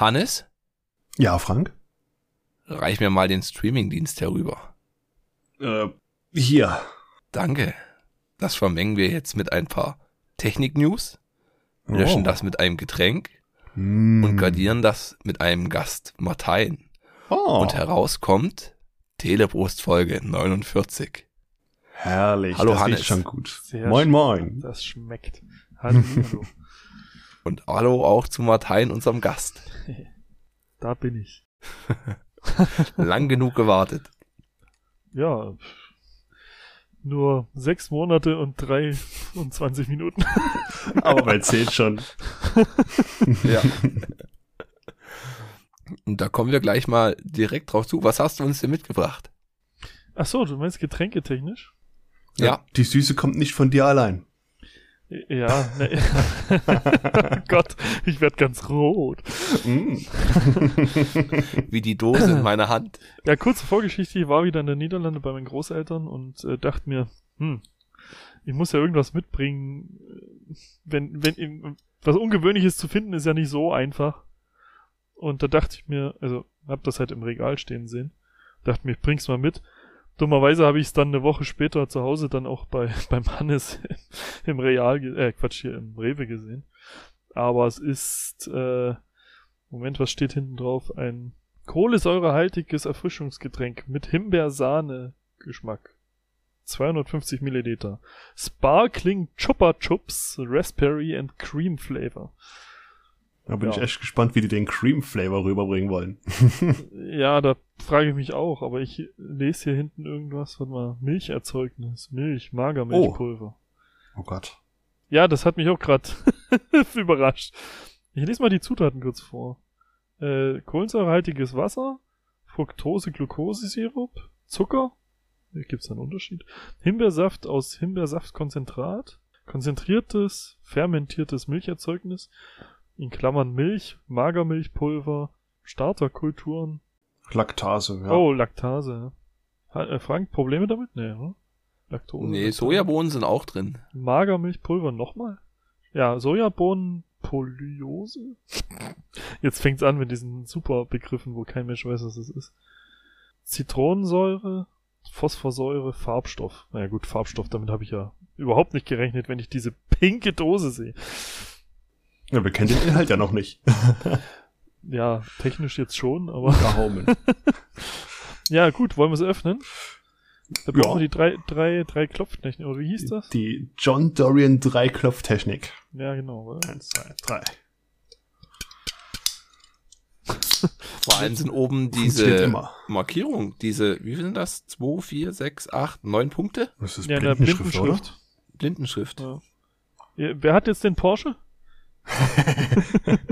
Hannes, Ja, Frank? reich mir mal den Streamingdienst herüber. Äh, hier. Danke. Das vermengen wir jetzt mit ein paar Technik-News, löschen Oh. das mit einem Getränk Mm. und gardieren das mit einem Gast Martein. Oh, Und heraus kommt Telebrust Folge 49. herrlich. Hallo, das Hannes. schon gut. Sehr moin, schön. moin. Das schmeckt. Hallo, hallo. Und hallo auch zu Martein, unserem Gast. Da bin ich. Lang genug gewartet. Ja. Nur sechs Monate und drei und 20 Minuten. Aber man zählt schon. Ja. Und da kommen wir gleich mal direkt drauf zu. Was hast du uns denn mitgebracht? Ach so, du meinst getränketechnisch? Ja. Die Süße kommt nicht von dir allein. Ja, ne. Gott, ich werd ganz rot. Mm. Wie die Dose in meiner Hand. Ja, kurze Vorgeschichte, ich war wieder in den Niederlanden bei meinen Großeltern und äh, dachte mir, hm, ich muss ja irgendwas mitbringen. Wenn, wenn, was Ungewöhnliches zu finden, ist ja nicht so einfach. Und da dachte ich mir, also hab das halt im Regal stehen sehen, dachte mir, ich bring's mal mit. Dummerweise habe ich es dann eine Woche später zu Hause dann auch bei beim Hannes im Real, äh, Quatsch hier im Rewe gesehen. Aber es ist, äh, Moment, was steht hinten drauf? Ein kohlensäurehaltiges Erfrischungsgetränk mit Himbeersahne-Geschmack. 250 Milliliter. Sparkling Chupa Chups, Raspberry and Cream Flavor. Da bin Ja. ich echt gespannt, wie die den Cream Flavor rüberbringen wollen. Ja, da frage ich mich auch, aber ich lese hier hinten irgendwas, warte mal, Milcherzeugnis, Milch, Magermilchpulver. Oh Gott. Ja, das hat mich auch gerade überrascht. Ich lese mal die Zutaten kurz vor. Äh, kohlensäurehaltiges Wasser, Fructose-Glucose-Sirup, Zucker, hier gibt's einen Unterschied, Himbeersaft aus Himbeersaftkonzentrat, konzentriertes, fermentiertes Milcherzeugnis, in Klammern Milch, Magermilchpulver, Starterkulturen, Laktase, ja. oh, Laktase. Ha, äh, Frank, Probleme damit? Nee, oder? Laktose. Nee, Laktase. Sojabohnen sind auch drin. Magermilchpulver nochmal? Ja, Sojabohnen, Polyose? Jetzt fängt's an mit diesen super Begriffen, wo kein Mensch weiß, was es ist. Zitronensäure, Phosphorsäure, Farbstoff. Naja gut, Farbstoff, damit habe ich ja überhaupt nicht gerechnet, wenn ich diese pinke Dose sehe. Ja. Wir kennen den Inhalt ja noch nicht. Ja, technisch jetzt schon, aber Daumen. ja gut, wollen wir es öffnen? Da Ja. brauchen wir die drei, drei, drei Klopftechnik, oder wie hieß das? Die John Dorian Dreiklopftechnik. Ja, genau. oder? Eins, zwei, drei. Vor allem sind oben diese. Markierung, diese, wie viel sind das? 2, 4, 6, 8, 9 Punkte? Das ist Ja, Blindenschrift, oder? Blindenschrift. Blindenschrift. Ja. Ja, wer hat jetzt den Porsche?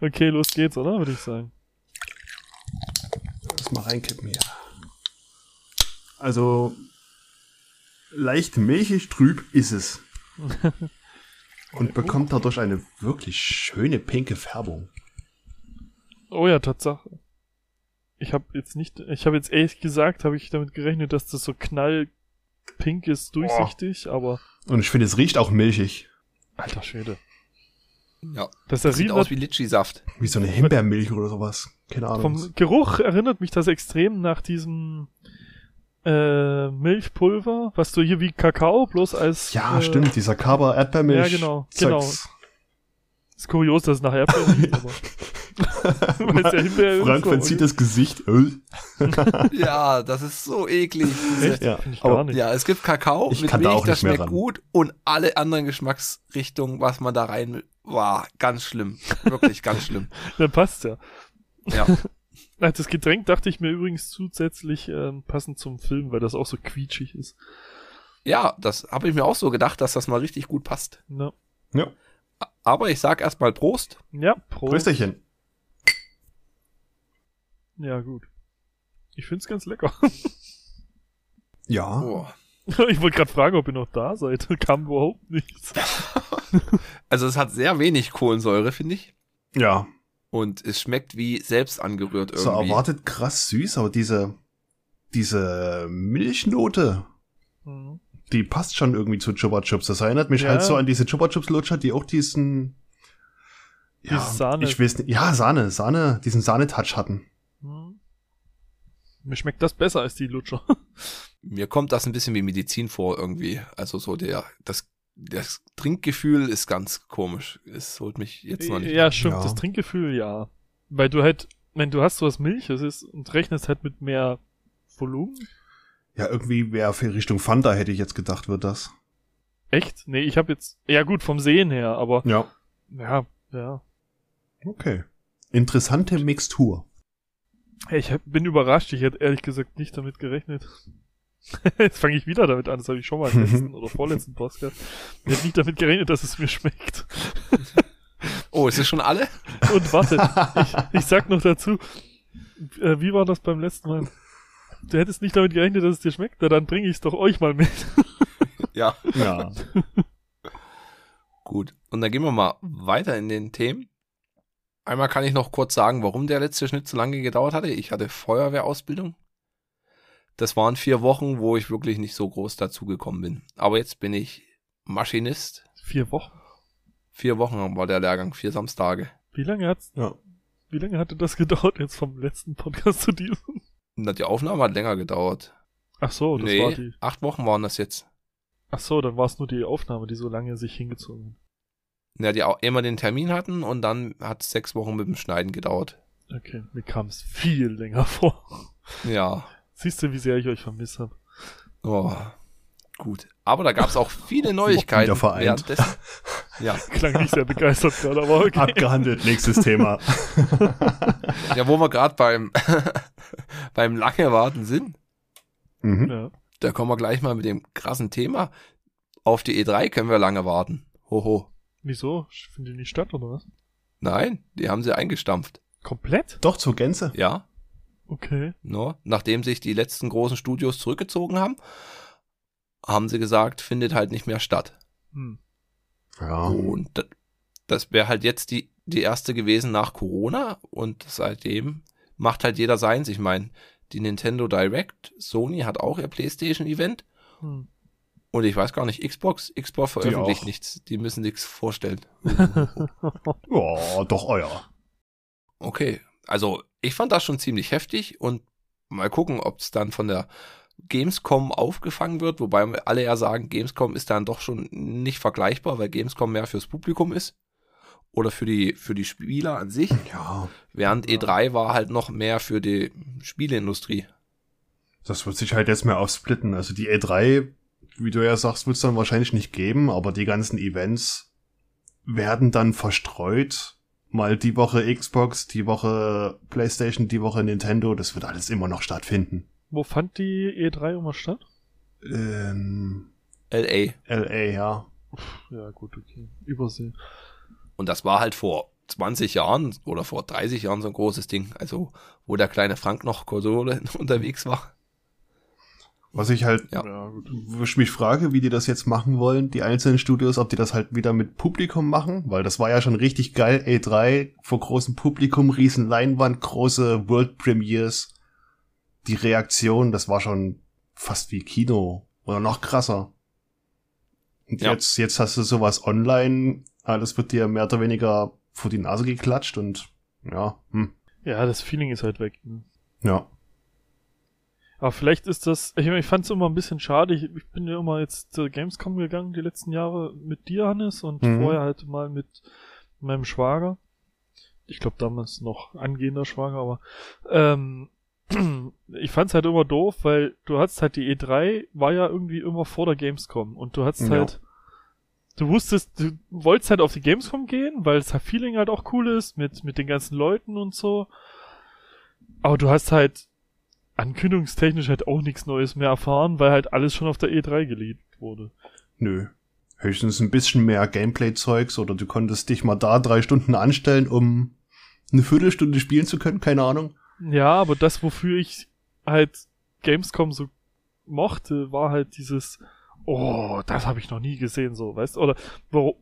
okay, los geht's, oder? Würde ich sagen. Lass mal reinkippen hier. Also, leicht milchig trüb ist es. Und bekommt dadurch eine wirklich schöne pinke Färbung. Oh ja, Tatsache. Ich habe jetzt nicht, ich habe jetzt ehrlich gesagt, habe ich damit gerechnet, dass das so knallpink ist, durchsichtig, aber Und ich finde, es riecht auch milchig. Alter Schwede. Ja. Das Sieht erinnert aus wie Litschi-Saft. Wie so eine Himbeermilch oder sowas. Keine Ahnung. vom Geruch erinnert mich das extrem nach diesem äh, Milchpulver, was du hier wie Kakao bloß als ja, äh, stimmt, dieser Kaba Erdbeermilch. Ja, genau, Zeugs. Ist kurios, dass es nach Erdbeeren riecht, aber ja. Frank verzieht das Gesicht. Äh. Ja, das ist so eklig. Echt? Ja, Finde ich aber- gar nicht. Ja, es gibt Kakao Ich mit kann da Milch, auch das nicht mehr schmeckt ran. gut und alle anderen Geschmacksrichtungen, was man da rein war, ganz schlimm. Wirklich ganz schlimm. Dann passt ja. Ja. Das Getränk dachte ich mir übrigens zusätzlich ähm, passend zum Film, weil das auch so quietschig ist. Ja, das habe ich mir auch so gedacht, dass das mal richtig gut passt. Ja, Ja. Aber ich sag erstmal Prost. ja Prost. Prösterchen. Ja, gut. Ich find's ganz lecker. Ja. Oh. ich wollte gerade fragen, ob ihr noch da seid. Kam überhaupt nichts. Also es hat sehr wenig Kohlensäure, finde ich. Ja. Und es schmeckt wie selbst angerührt irgendwie. So erwartet krass süß, aber diese, diese Milchnote, Mhm. Die passt schon irgendwie zu Chupa Chups. Das erinnert mich Ja. halt so an diese Chupa Chups Lutscher, die auch diesen, ja, Diese Sahne. ich weiß nicht. Ja, Sahne, Sahne, diesen Sahnetouch hatten. Hm. Mir schmeckt das besser als die Lutscher. Mir kommt das ein bisschen wie Medizin vor irgendwie. Also so der, das, das Trinkgefühl ist ganz komisch. Es holt mich jetzt noch nicht. Ja, stimmt, Ja. das Trinkgefühl, ja. Weil du halt, wenn du hast sowas Milch, es ist, und rechnest halt mit mehr Volumen. Ja, irgendwie wäre für Richtung Fanta, hätte ich jetzt gedacht, wird das. Echt? Nee, ich habe jetzt, ja gut, vom Sehen her, aber, Ja. ja, ja. Okay. Interessante Mixtur. Hey, ich bin überrascht, ich hätte ehrlich gesagt nicht damit gerechnet. Jetzt fange ich wieder damit an, das habe ich schon mal im letzten oder vorletzten Podcast. Ich hätte nicht damit gerechnet, dass es mir schmeckt. Oh, ist es schon alle? Und warte, ich, ich sag noch dazu, äh, wie war das beim letzten Mal? Du hättest nicht damit gerechnet, dass es dir schmeckt, na dann bringe ich es doch euch mal mit. Ja. Ja. Gut. Und dann gehen wir mal weiter in den Themen. Einmal kann ich noch kurz sagen, warum der letzte Schnitt so lange gedauert hatte. Ich hatte Feuerwehrausbildung. Das waren vier Wochen, wo ich wirklich nicht so groß dazu gekommen bin. Aber jetzt bin ich Maschinist. Vier Wochen. Vier Wochen war der Lehrgang, vier Samstage. Wie lange hat's, ja. wie lange hatte das gedauert jetzt vom letzten Podcast zu diesem? Na, die Aufnahme hat länger gedauert. Ach so, das war nee, die. acht Wochen waren das jetzt. Ach so, dann war es nur die Aufnahme, die so lange sich hingezogen hat. Ja, die auch immer den Termin hatten und dann hat es sechs Wochen mit dem Schneiden gedauert. Okay, mir kam es viel länger vor. Ja, Siehst du, wie sehr ich euch vermisst habe? oh, gut. Aber da gab es auch viele Neuigkeiten. Wieder vereint. währenddessen. Ja, Klang nicht sehr begeistert gerade, aber okay. Abgehandelt, nächstes Thema. ja, wo wir gerade beim, beim lange Warten sind, mhm. Ja. da kommen wir gleich mal mit dem krassen Thema. Auf die E3 können wir lange warten. Hoho. Wieso? Findet die nicht statt, oder was? Nein, die haben sie eingestampft. Komplett? Doch, zur Gänze. Ja, Okay. no, nachdem sich die letzten großen Studios zurückgezogen haben, haben sie gesagt, findet halt nicht mehr statt. Hm. Ja. Und da- das wäre halt jetzt die, die erste gewesen nach Corona und seitdem macht halt jeder seins. Ich meine, die Nintendo Direct, Sony hat auch ihr PlayStation-Event Hm. und ich weiß gar nicht, Xbox, Xbox veröffentlicht nichts. Die müssen nichts vorstellen. Ja, doch euer. Okay, also ich fand das schon ziemlich heftig und mal gucken, ob es dann von der Gamescom aufgefangen wird, wobei alle ja sagen, Gamescom ist dann doch schon nicht vergleichbar, weil Gamescom mehr fürs Publikum ist oder für die für die Spieler an sich, Ja. während E3 war halt noch mehr für die Spieleindustrie. Das wird sich halt jetzt mehr aufsplitten. Also die E3, wie du ja sagst, wird es dann wahrscheinlich nicht geben, aber die ganzen Events werden dann verstreut. Mal die Woche Xbox, die Woche PlayStation, die Woche Nintendo. Das wird alles immer noch stattfinden. Wo fand die E3 immer statt? Ähm, LA LA, ja. Ja, gut, okay. Übersee. und das war halt vor 20 Jahren oder vor 30 Jahren so ein großes Ding, also wo der kleine Frank noch Konsole unterwegs war. Was ich halt, Ja. wo ich mich frage, wie die das jetzt machen wollen, die einzelnen Studios, ob die das halt wieder mit Publikum machen, weil das war ja schon richtig geil, E3, vor großem Publikum, riesen Leinwand, große World Premiers. Die Reaktion, das war schon fast wie Kino oder noch krasser. Und Ja. jetzt, jetzt hast du sowas online, alles wird dir mehr oder weniger vor die Nase geklatscht und ja, hm, Ja, das Feeling ist halt weg. Ne? ja. Aber vielleicht ist das, ich, meine, ich fand es immer ein bisschen schade. Ich, ich bin ja immer jetzt zur Gamescom gegangen die letzten Jahre mit dir, Hannes, und Mhm. vorher halt mal mit meinem Schwager. Ich glaube damals noch angehender Schwager, aber ähm, ich fand's halt immer doof, weil du hattest halt die E3, war ja irgendwie immer vor der Gamescom und du hattest Ja. halt, du wusstest, du wolltest halt auf die Gamescom gehen, weil das Feeling halt auch cool ist mit, mit den ganzen Leuten und so. Aber du hast halt ankündigungstechnisch halt auch nichts Neues mehr erfahren, weil halt alles schon auf der E3 geleakt wurde. Nö. Höchstens ein bisschen mehr Gameplay-Zeugs oder du konntest dich mal da drei Stunden anstellen, um eine Viertelstunde spielen zu können, keine Ahnung. Ja, aber das, wofür ich halt Gamescom so mochte, war halt dieses, oh, das habe ich noch nie gesehen, so, weißt du? Oder wo,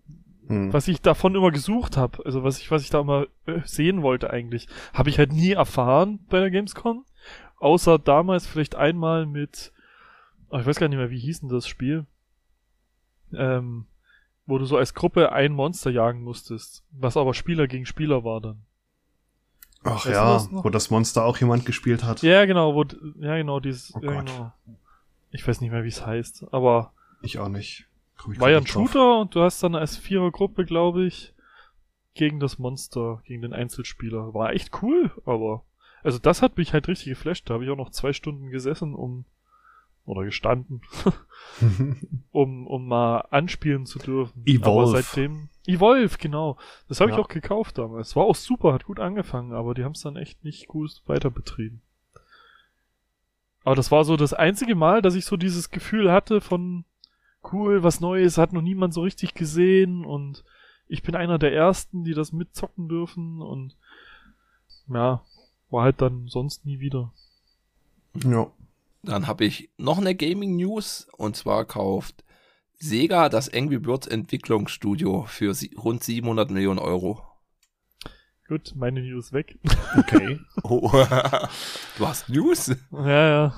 Hm. was ich davon immer gesucht habe, also was ich, was ich da immer äh, sehen wollte eigentlich, habe ich halt nie erfahren bei der Gamescom. Außer damals vielleicht einmal mit, oh, ich weiß gar nicht mehr, wie hieß denn das Spiel? Ähm, wo du so als Gruppe ein Monster jagen musstest, was aber Spieler gegen Spieler war dann. Ach Weißt ja, wo das Monster auch jemand gespielt hat. Ja, genau, wo, ja, genau, dieses, Oh ja, genau. Ich weiß nicht mehr, wie es heißt, aber Ich auch nicht. Ich war ja ein drauf. Shooter und du hast dann als Vierergruppe, glaube ich, gegen das Monster, gegen den Einzelspieler. War echt cool, aber, also das hat mich halt richtig geflasht. Da habe ich auch noch zwei Stunden gesessen, um, oder gestanden, um, um mal anspielen zu dürfen. Evolve. Aber seitdem, Evolve, genau. Das habe ich Ja. auch gekauft damals. War auch super, hat gut angefangen, aber die haben es dann echt nicht gut weiter betrieben. Aber das war so das einzige Mal, dass ich so dieses Gefühl hatte von cool, was Neues, hat noch niemand so richtig gesehen und ich bin einer der ersten, die das mitzocken dürfen und ja, war halt dann sonst nie wieder. ja. Dann habe ich noch eine Gaming News und zwar kauft Sega das Angry Birds Entwicklungsstudio für rund 700 Millionen Euro. Gut, meine News weg. Okay. Oh, du hast News? ja, ja.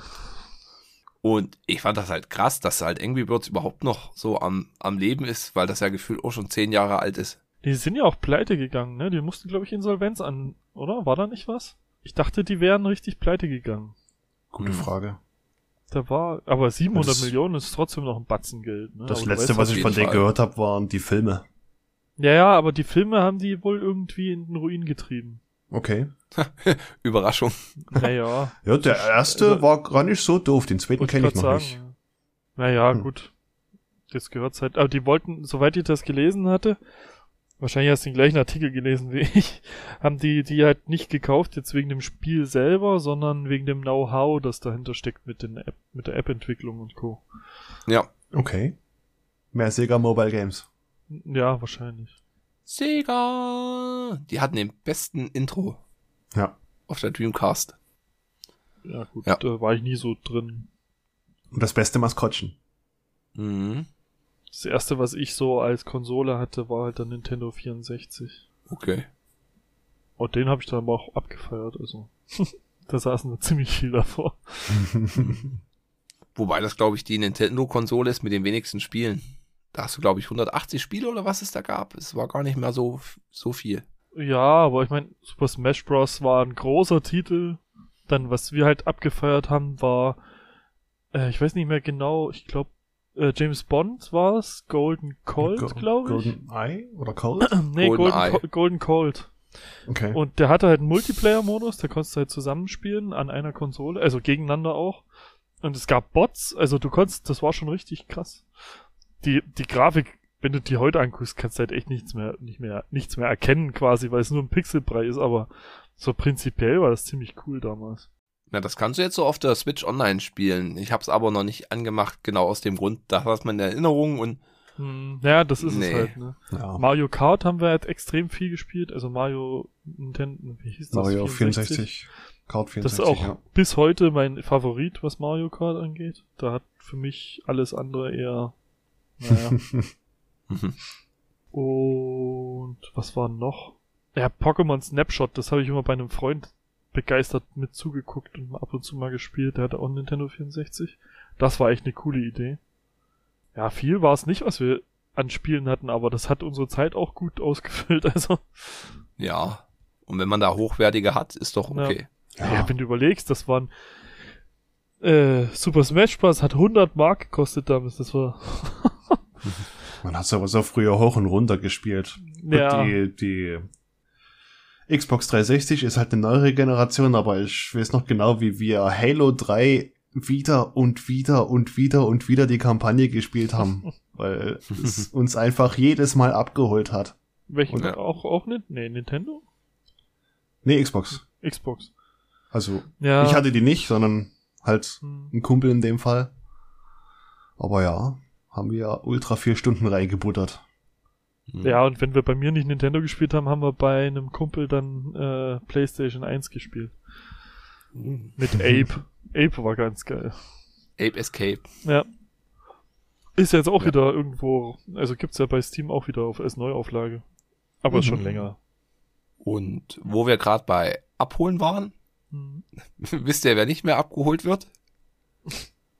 Und ich fand das halt krass, dass halt Angry Birds überhaupt noch so am, am Leben ist, weil das ja gefühlt auch schon zehn Jahre alt ist. Die sind ja auch pleite gegangen, ne? Die mussten, glaube ich, Insolvenz an, oder? War da nicht was? Ich dachte, die wären richtig pleite gegangen. Gute Hm. Frage. Da war, aber 700 Das- Millionen ist trotzdem noch ein Batzen Geld. Ne? Das Aber letzte, weißt was ich von denen gehört habe, waren die Filme. Ja, ja, aber die Filme haben die wohl irgendwie in den Ruin getrieben. Okay. Überraschung. Naja. Ja, der erste Also- war gar nicht so doof. Den zweiten kenne ich noch nicht. Naja, Hm. gut. Das gehört halt. Aber die wollten, soweit ich das gelesen hatte, wahrscheinlich hast du den gleichen Artikel gelesen wie ich, haben die die halt nicht gekauft, jetzt wegen dem Spiel selber, sondern wegen dem Know-how, das dahinter steckt mit den App, mit der App-Entwicklung und Co. Ja. Okay. Mehr Sega Mobile Games. Ja, wahrscheinlich. Sega! Die hatten den besten Intro Ja. auf der Dreamcast. Ja, gut, Ja. da war ich nie so drin. Und das beste Maskottchen. Mhm. Das erste, was ich so als Konsole hatte, war halt der Nintendo 64. Okay. Und den habe ich dann aber auch abgefeiert, also. da saßen da ziemlich viel davor. Wobei das, glaube ich, die Nintendo-Konsole ist mit den wenigsten Spielen. Da hast du, glaube ich, 180 Spiele oder was es da gab. Es war gar nicht mehr so, so viel. Ja, aber ich meine, Super Smash Bros. war ein großer Titel. Dann, was wir halt abgefeiert haben, war, äh, ich weiß nicht mehr genau, ich glaube, äh, James Bond war es, Golden Colt, Go- glaube ich. Golden Eye oder Cold? nee, Golden Golden. Co Golden Colt. Okay. Und der hatte halt einen Multiplayer-Modus, da konntest du halt zusammenspielen an einer Konsole, also gegeneinander auch. Und es gab Bots, also du konntest, das war schon richtig krass. Die, die Grafik, wenn du die heute anguckst, kannst du halt echt nichts mehr, nicht mehr, nichts mehr erkennen quasi, weil es nur ein Pixelbrei ist, aber so prinzipiell war das ziemlich cool damals. Na, das kannst du jetzt so auf der Switch Online spielen. Ich habe es aber noch nicht angemacht, genau aus dem Grund, da hat man eine Erinnerung und Hm, ja, das ist Nee. es halt, ne? ja. Mario Kart haben wir halt extrem viel gespielt, also Mario Nintendo, wie hieß das? Mario 64. Kart 64. Das ist auch ja. bis heute mein Favorit, was Mario Kart angeht. Da hat für mich alles andere eher, naja. Und was war noch? Ja, Pokémon Snapshot, das habe ich immer bei einem Freund begeistert mit zugeguckt und ab und zu mal gespielt. Der hatte auch Nintendo 64. Das war echt eine coole Idee. Ja, viel war es nicht, was wir an Spielen hatten, aber das hat unsere Zeit auch gut ausgefüllt. Also, ja. Und wenn man da hochwertige hat, ist doch Ja. okay. ja. wenn du überlegst, das waren äh, Super Smash Bros. hat 100 Mark gekostet damals. Das war Man hat aber so früher hoch und runter gespielt. Ja. Die, die Xbox 360 ist halt eine neuere Generation, aber ich weiß noch genau, wie wir Halo 3 wieder und wieder und wieder und wieder die Kampagne gespielt haben, weil es uns einfach jedes Mal abgeholt hat. Welchen Ja. auch auch nicht? Nee, Nintendo? Nee, Xbox. Xbox. Also, Ja. ich hatte die nicht, sondern halt Hm. ein Kumpel in dem Fall. Aber ja, haben wir ultra vier Stunden reingebuttert. Mhm. Ja, und wenn wir bei mir nicht Nintendo gespielt haben, haben wir bei einem Kumpel dann äh, PlayStation 1 gespielt. Mhm. Mit Ape. Ape war ganz geil. Ape Escape. Ja. Ist jetzt auch Ja. wieder irgendwo, also gibt's ja bei Steam auch wieder auf als Neuauflage. Aber ist schon Mhm. länger. Und wo wir gerade bei Abholen waren, Hm. wisst ihr, wer nicht mehr abgeholt wird?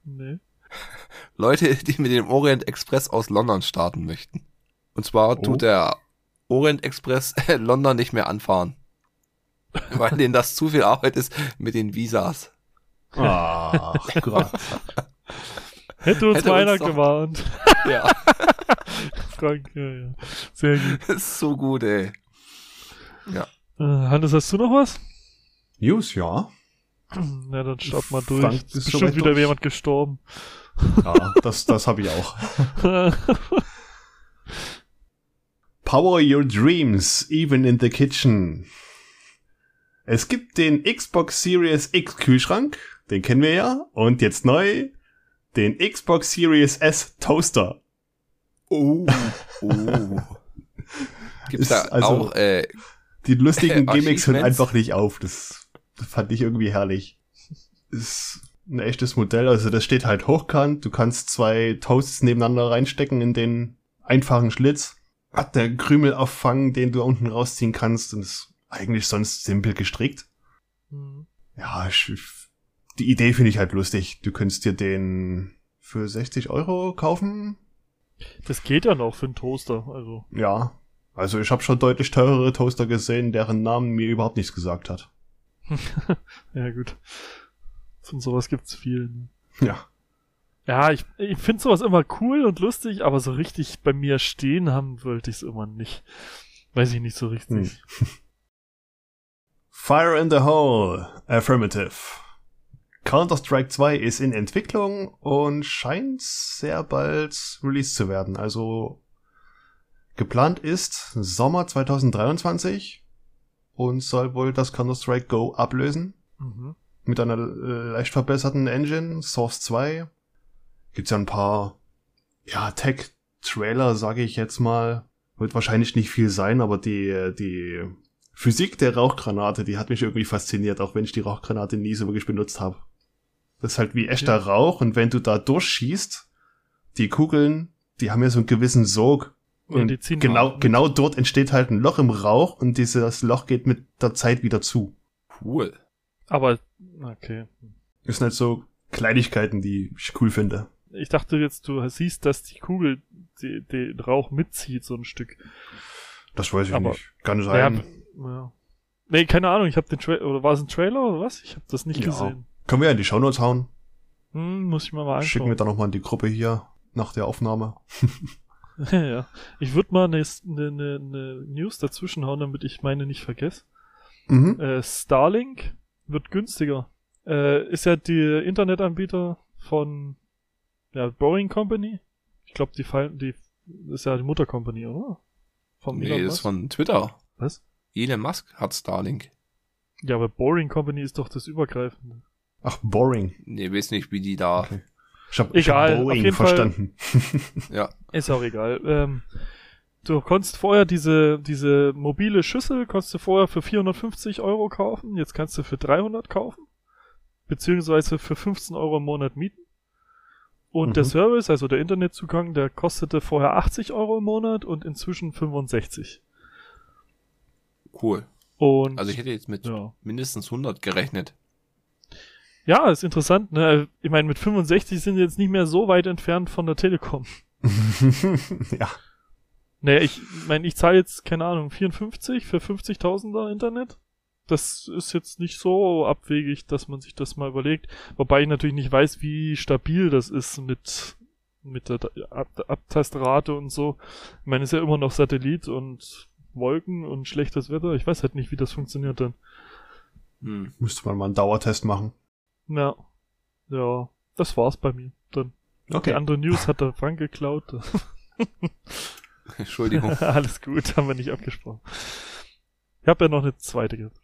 Nee. Leute, die mit dem Orient Express aus London starten möchten. Und zwar Oh. tut der Orient Express London nicht mehr anfahren. Weil denen das zu viel Arbeit ist mit den Visas. Ach Gott. Hätte uns Hätte mal uns einer doch- gewarnt. Ja, Frank, ja, ja. Sehr gut. das ist so gut, ey. Äh, Hannes, hast du noch was? News, ja. Na, dann starten wir durch. Frank ist ist bestimmt wieder durch. jemand gestorben. Ja, das, das habe ich auch. Power your dreams, even in the kitchen. Es gibt den Xbox Series X Kühlschrank, den kennen wir ja, und jetzt neu den Xbox Series S Toaster. Oh. oh. Gibt's da also- auch, äh, Die lustigen Gimmicks hören einfach nicht auf. Das, das fand ich irgendwie herrlich. Ist ein echtes Modell, also das steht halt hochkant. Du kannst zwei Toasts nebeneinander reinstecken in den einfachen Schlitz. Hat der Krümelauffang, den du unten rausziehen kannst und ist eigentlich sonst simpel gestrickt. Hm. Ja, ich, die Idee finde ich halt lustig. Du könntest dir den für 60 Euro kaufen. Das geht ja noch für einen Toaster. Also, Ja. Also ich habe schon deutlich teurere Toaster gesehen, deren Namen mir überhaupt nichts gesagt hat. ja gut. Von sowas gibt's viel. Ne? Ja. Ja, ich, ich finde sowas immer cool und lustig, aber so richtig bei mir stehen haben wollte ich es immer nicht. Weiß ich nicht so richtig. Fire in the Hole. Affirmative. Counter-Strike 2 ist in Entwicklung und scheint sehr bald released zu werden. Also geplant ist Sommer 2023 und soll wohl das Counter-Strike Go ablösen. Mhm. Mit einer äh, leicht verbesserten Engine, Source 2. Gibt's ja ein paar, ja, Tech-Trailer, sage ich jetzt mal. Wird wahrscheinlich nicht viel sein, aber die, die Physik der Rauchgranate, die hat mich irgendwie fasziniert, auch wenn ich die Rauchgranate nie so wirklich benutzt habe. Das ist halt wie echter Ja. Rauch und wenn du da durchschießt, die Kugeln, die haben ja so einen gewissen Sog. Ja, Und die ziehen genau, genau dort entsteht halt ein Loch im Rauch und dieses Loch geht mit der Zeit wieder zu. cool. Aber, okay. Das sind halt so Kleinigkeiten, die ich cool finde. Ich dachte jetzt, du siehst, dass die Kugel die, den Rauch mitzieht, so ein Stück. Das weiß ich Aber- nicht. Kann Ja, sein. ja. Nee, keine Ahnung, ich habe den Trailer, oder war es ein Trailer oder was? Ich habe das nicht Ja. gesehen. Können wir ja in die Shownotes hauen. Hm, muss ich mir mal Schicken wir anschauen. dann nochmal in die Gruppe hier nach der Aufnahme. ja. Ich würde mal eine ne, ne, ne News dazwischen hauen, damit ich meine nicht vergesse. Mhm. Äh, Starlink wird günstiger. Äh, ist ja der Internetanbieter von ja, Boring Company. Ich glaube, die fallen, die ist ja die Muttercompany, oder? Vom Nee, Elon das ist Musk. von Twitter. Was? Elon Musk hat Starlink. Ja, aber Boring Company ist doch das Übergreifende. Ach, boring. Nee, weiß nicht, wie die da. Okay. Ich habe Egal, hab auf Boeing jeden Fall- verstanden. Ja. Ist auch egal. Ähm, du konntest vorher diese, diese mobile Schüssel, konntest du vorher für 450 Euro kaufen, jetzt kannst du für 300 kaufen, beziehungsweise für 15 Euro im Monat mieten. Und Mhm. der Service, also der Internetzugang, der kostete vorher 80 Euro im Monat und inzwischen 65. Cool. Und Also ich hätte jetzt mit ja. mindestens 100 gerechnet. ja, ist interessant, ne? Ich meine, mit 65 sind wir jetzt nicht mehr so weit entfernt von der Telekom. ja. Nee, ich meine, ich zahle jetzt, keine Ahnung, 54 für 50.000er Internet. Das ist jetzt nicht so abwegig, dass man sich das mal überlegt. Wobei ich natürlich nicht weiß, wie stabil das ist mit, mit der Ab Abtastrate und so. Ich meine, es ist ja immer noch Satellit und Wolken und schlechtes Wetter. Ich weiß halt nicht, wie das funktioniert dann. Hm. Müsste man mal einen Dauertest machen. Ja. Ja, das war's bei mir. Dann. Die andere News hat der Frank geklaut. Entschuldigung. Alles gut, haben wir nicht abgesprochen. Ich habe ja noch eine zweite gehabt.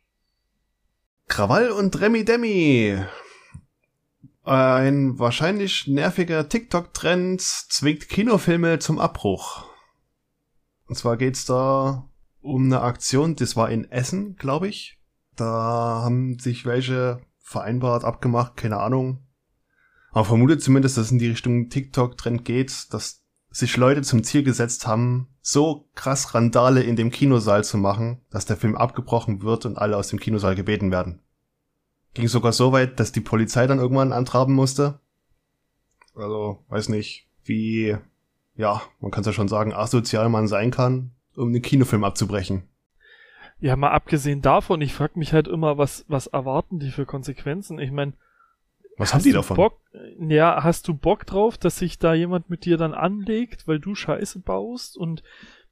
Krawall und Remi Demi. Ein wahrscheinlich nerviger TikTok-Trend zwingt Kinofilme zum Abbruch. Und zwar geht's da um eine Aktion, das war in Essen, glaube ich. Da haben sich welche vereinbart, abgemacht, keine Ahnung. Aber vermutet zumindest, dass es in die Richtung TikTok-Trend geht, dass sich Leute zum Ziel gesetzt haben, so krass Randale in dem Kinosaal zu machen, dass der Film abgebrochen wird und alle aus dem Kinosaal gebeten werden. Ging sogar so weit, dass die Polizei dann irgendwann antraben musste. Also, weiß nicht, wie ja, man kann es ja schon sagen, asozial man sein kann, um den Kinofilm abzubrechen. Ja, mal abgesehen davon, ich frag mich halt immer, was, was erwarten die für Konsequenzen? Ich meine, was haben die davon? Bock, ja, hast du Bock drauf, dass sich da jemand mit dir dann anlegt, weil du Scheiße baust? Und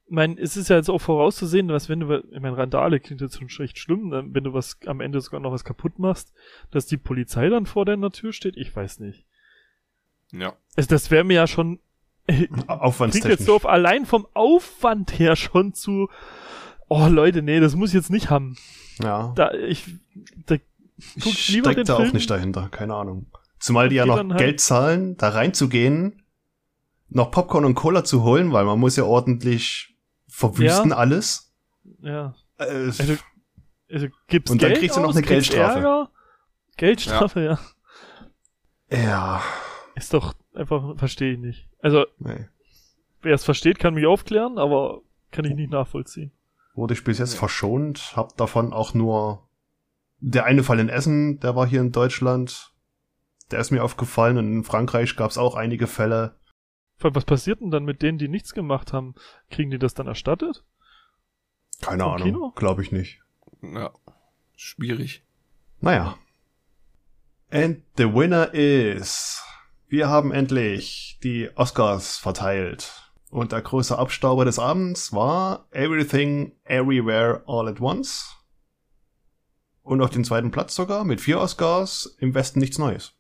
mein, es ist ja jetzt auch vorauszusehen, dass wenn du, ich meine, Randale klingt jetzt schon recht schlimm, wenn du was am Ende sogar noch was kaputt machst, dass die Polizei dann vor deiner Tür steht, ich weiß nicht. Ja. Also das wäre mir ja schon Aufwandstechnisch. Klingt jetzt so auf allein vom Aufwand her schon zu, oh Leute, nee, das muss ich jetzt nicht haben. Ja. Da, ich, da, guck ich den da Film. auch nicht dahinter, keine Ahnung. Zumal die ja noch halt Geld zahlen, da reinzugehen, noch Popcorn und Cola zu holen, weil man muss ja ordentlich verwüsten ja. alles. Ja. Äh, also, also gibt's und Geld dann kriegst du noch aus, eine Geldstrafe. Ärger? Geldstrafe, ja. ja. Ja. Ist doch einfach, verstehe ich nicht. Also, nee. wer es versteht, kann mich aufklären, aber kann ich nicht nachvollziehen. Wurde ich bis jetzt verschont, hab davon auch nur der eine Fall in Essen, der war hier in Deutschland, der ist mir aufgefallen und in Frankreich gab es auch einige Fälle. Was passiert denn dann mit denen, die nichts gemacht haben? Kriegen die das dann erstattet? Keine Vom Ahnung, glaube ich nicht. Ja, schwierig. Naja. And the winner is wir haben endlich die Oscars verteilt. Und der große Abstauber des Abends war Everything Everywhere All at Once. Und auf den zweiten Platz sogar mit vier Oscars im Westen nichts Neues.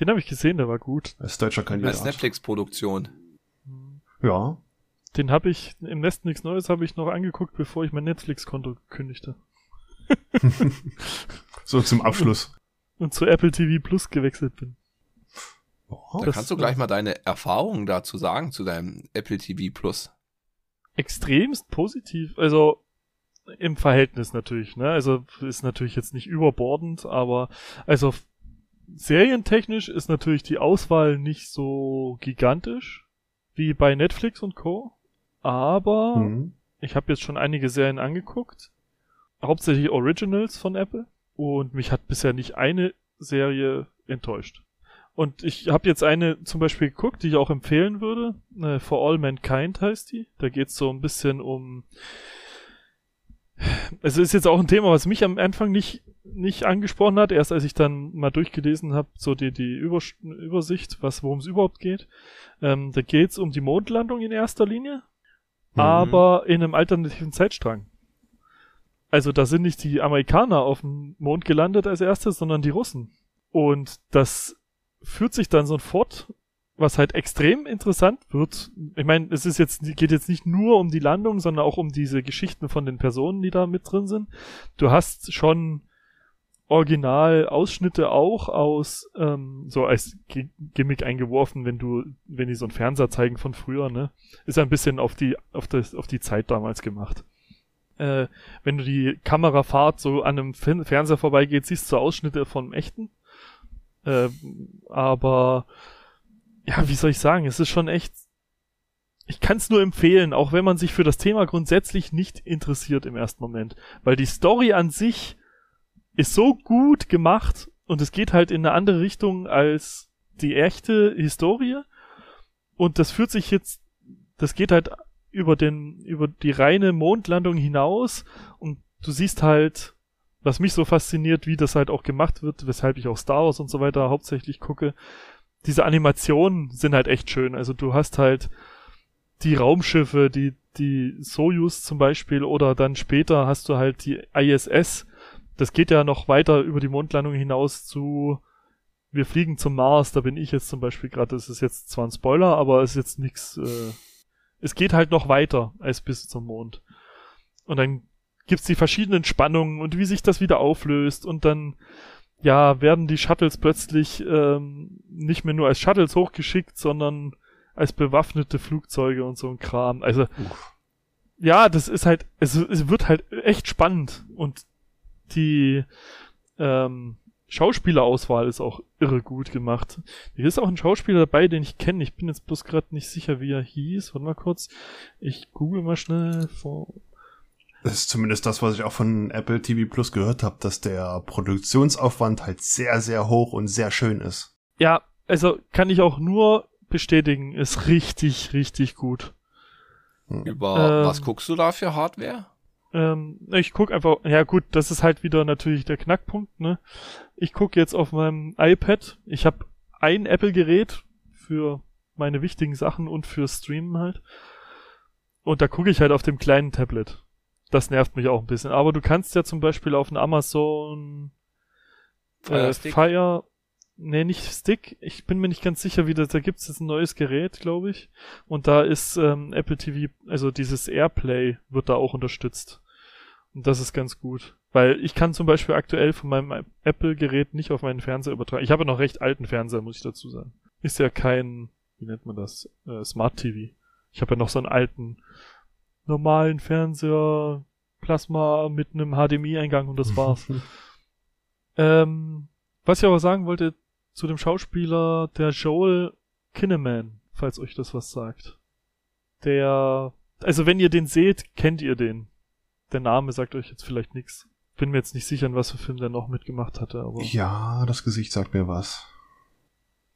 Den habe ich gesehen, der war gut. Als deutscher Kandidat. Als Netflix-Produktion. Ja. Den habe ich im Westen nichts Neues habe ich noch angeguckt, bevor ich mein Netflix-Konto kündigte. so zum Abschluss. Und zu Apple TV Plus gewechselt bin. Oh, da kannst du gleich mal deine Erfahrungen dazu sagen, zu deinem Apple TV Plus. Extremst positiv. Also im Verhältnis natürlich, ne? Also ist natürlich jetzt nicht überbordend, aber also serientechnisch ist natürlich die Auswahl nicht so gigantisch wie bei Netflix und Co. Aber mhm. ich habe jetzt schon einige Serien angeguckt, hauptsächlich Originals von Apple und mich hat bisher nicht eine Serie enttäuscht. Und ich habe jetzt eine zum Beispiel geguckt, die ich auch empfehlen würde. Äh, For All Mankind heißt die. Da geht es so ein bisschen um. Es ist jetzt auch ein Thema, was mich am Anfang nicht, nicht angesprochen hat. Erst als ich dann mal durchgelesen habe, so die, die Übers Übersicht, was worum es überhaupt geht. Ähm, da geht es um die Mondlandung in erster Linie, mhm. aber in einem alternativen Zeitstrang. Also da sind nicht die Amerikaner auf dem Mond gelandet als erstes, sondern die Russen. Und das führt sich dann so fort, was halt extrem interessant wird. Ich meine, es ist jetzt, geht jetzt nicht nur um die Landung, sondern auch um diese Geschichten von den Personen, die da mit drin sind. Du hast schon Original-Ausschnitte auch aus, ähm, so als G Gimmick eingeworfen, wenn du, wenn die so einen Fernseher zeigen von früher, ne? Ist ein bisschen auf die, auf das, auf die Zeit damals gemacht. Äh, wenn du die Kamerafahrt so an einem Fernseher vorbeigeht, siehst du Ausschnitte vom echten äh, aber ja, wie soll ich sagen, es ist schon echt. Ich kann es nur empfehlen, auch wenn man sich für das Thema grundsätzlich nicht interessiert im ersten Moment. Weil die Story an sich ist so gut gemacht und es geht halt in eine andere Richtung als die echte Historie. Und das führt sich jetzt, das geht halt über den, über die reine Mondlandung hinaus und du siehst halt was mich so fasziniert, wie das halt auch gemacht wird, weshalb ich auch Star Wars und so weiter hauptsächlich gucke, diese Animationen sind halt echt schön. Also du hast halt die Raumschiffe, die, die Soyuz zum Beispiel oder dann später hast du halt die ISS. Das geht ja noch weiter über die Mondlandung hinaus zu wir fliegen zum Mars, da bin ich jetzt zum Beispiel gerade, das ist jetzt zwar ein Spoiler, aber es ist jetzt nichts, äh, es geht halt noch weiter als bis zum Mond. Und dann gibt's die verschiedenen Spannungen und wie sich das wieder auflöst und dann ja werden die Shuttles plötzlich ähm, nicht mehr nur als Shuttles hochgeschickt, sondern als bewaffnete Flugzeuge und so ein Kram. Also Uff. ja, das ist halt, es, es wird halt echt spannend und die ähm, Schauspielerauswahl ist auch irre gut gemacht. Hier ist auch ein Schauspieler dabei, den ich kenne. Ich bin jetzt bloß gerade nicht sicher, wie er hieß. Warte mal kurz. Ich google mal schnell vor. Das ist zumindest das, was ich auch von Apple TV Plus gehört habe, dass der Produktionsaufwand halt sehr, sehr hoch und sehr schön ist. Ja, also kann ich auch nur bestätigen, ist richtig, richtig gut. Über Ähm. was guckst du da für Hardware? Ähm, ich guck einfach, ja gut, das ist halt wieder natürlich der Knackpunkt, ne? Ich guck jetzt auf meinem iPad. Ich habe ein Apple-Gerät für meine wichtigen Sachen und für Streamen halt. Und da gucke ich halt auf dem kleinen Tablet. Das nervt mich auch ein bisschen. Aber du kannst ja zum Beispiel auf einen Amazon Fire äh, Stick? Fire, nee, nicht Stick. Ich bin mir nicht ganz sicher, wie das, da gibt's jetzt ein neues Gerät, glaube ich. Und da ist ähm, Apple TV, also dieses Airplay wird da auch unterstützt. Und das ist ganz gut. Weil ich kann zum Beispiel aktuell von meinem Apple-Gerät nicht auf meinen Fernseher übertragen. Ich habe noch recht alten Fernseher, muss ich dazu sagen. Ist ja kein, wie nennt man das, äh, Smart TV. Ich habe ja noch so einen alten normalen Fernseher, Plasma mit einem HDMI-Eingang und das war's. Ähm, was ich aber sagen wollte zu dem Schauspieler, der Joel Kinnaman, falls euch das was sagt. Der, also wenn ihr den seht, kennt ihr den. Der Name sagt euch jetzt vielleicht nichts. Bin mir jetzt nicht sicher, in was für Film der noch mitgemacht hatte, aber Ja, das Gesicht sagt mir was.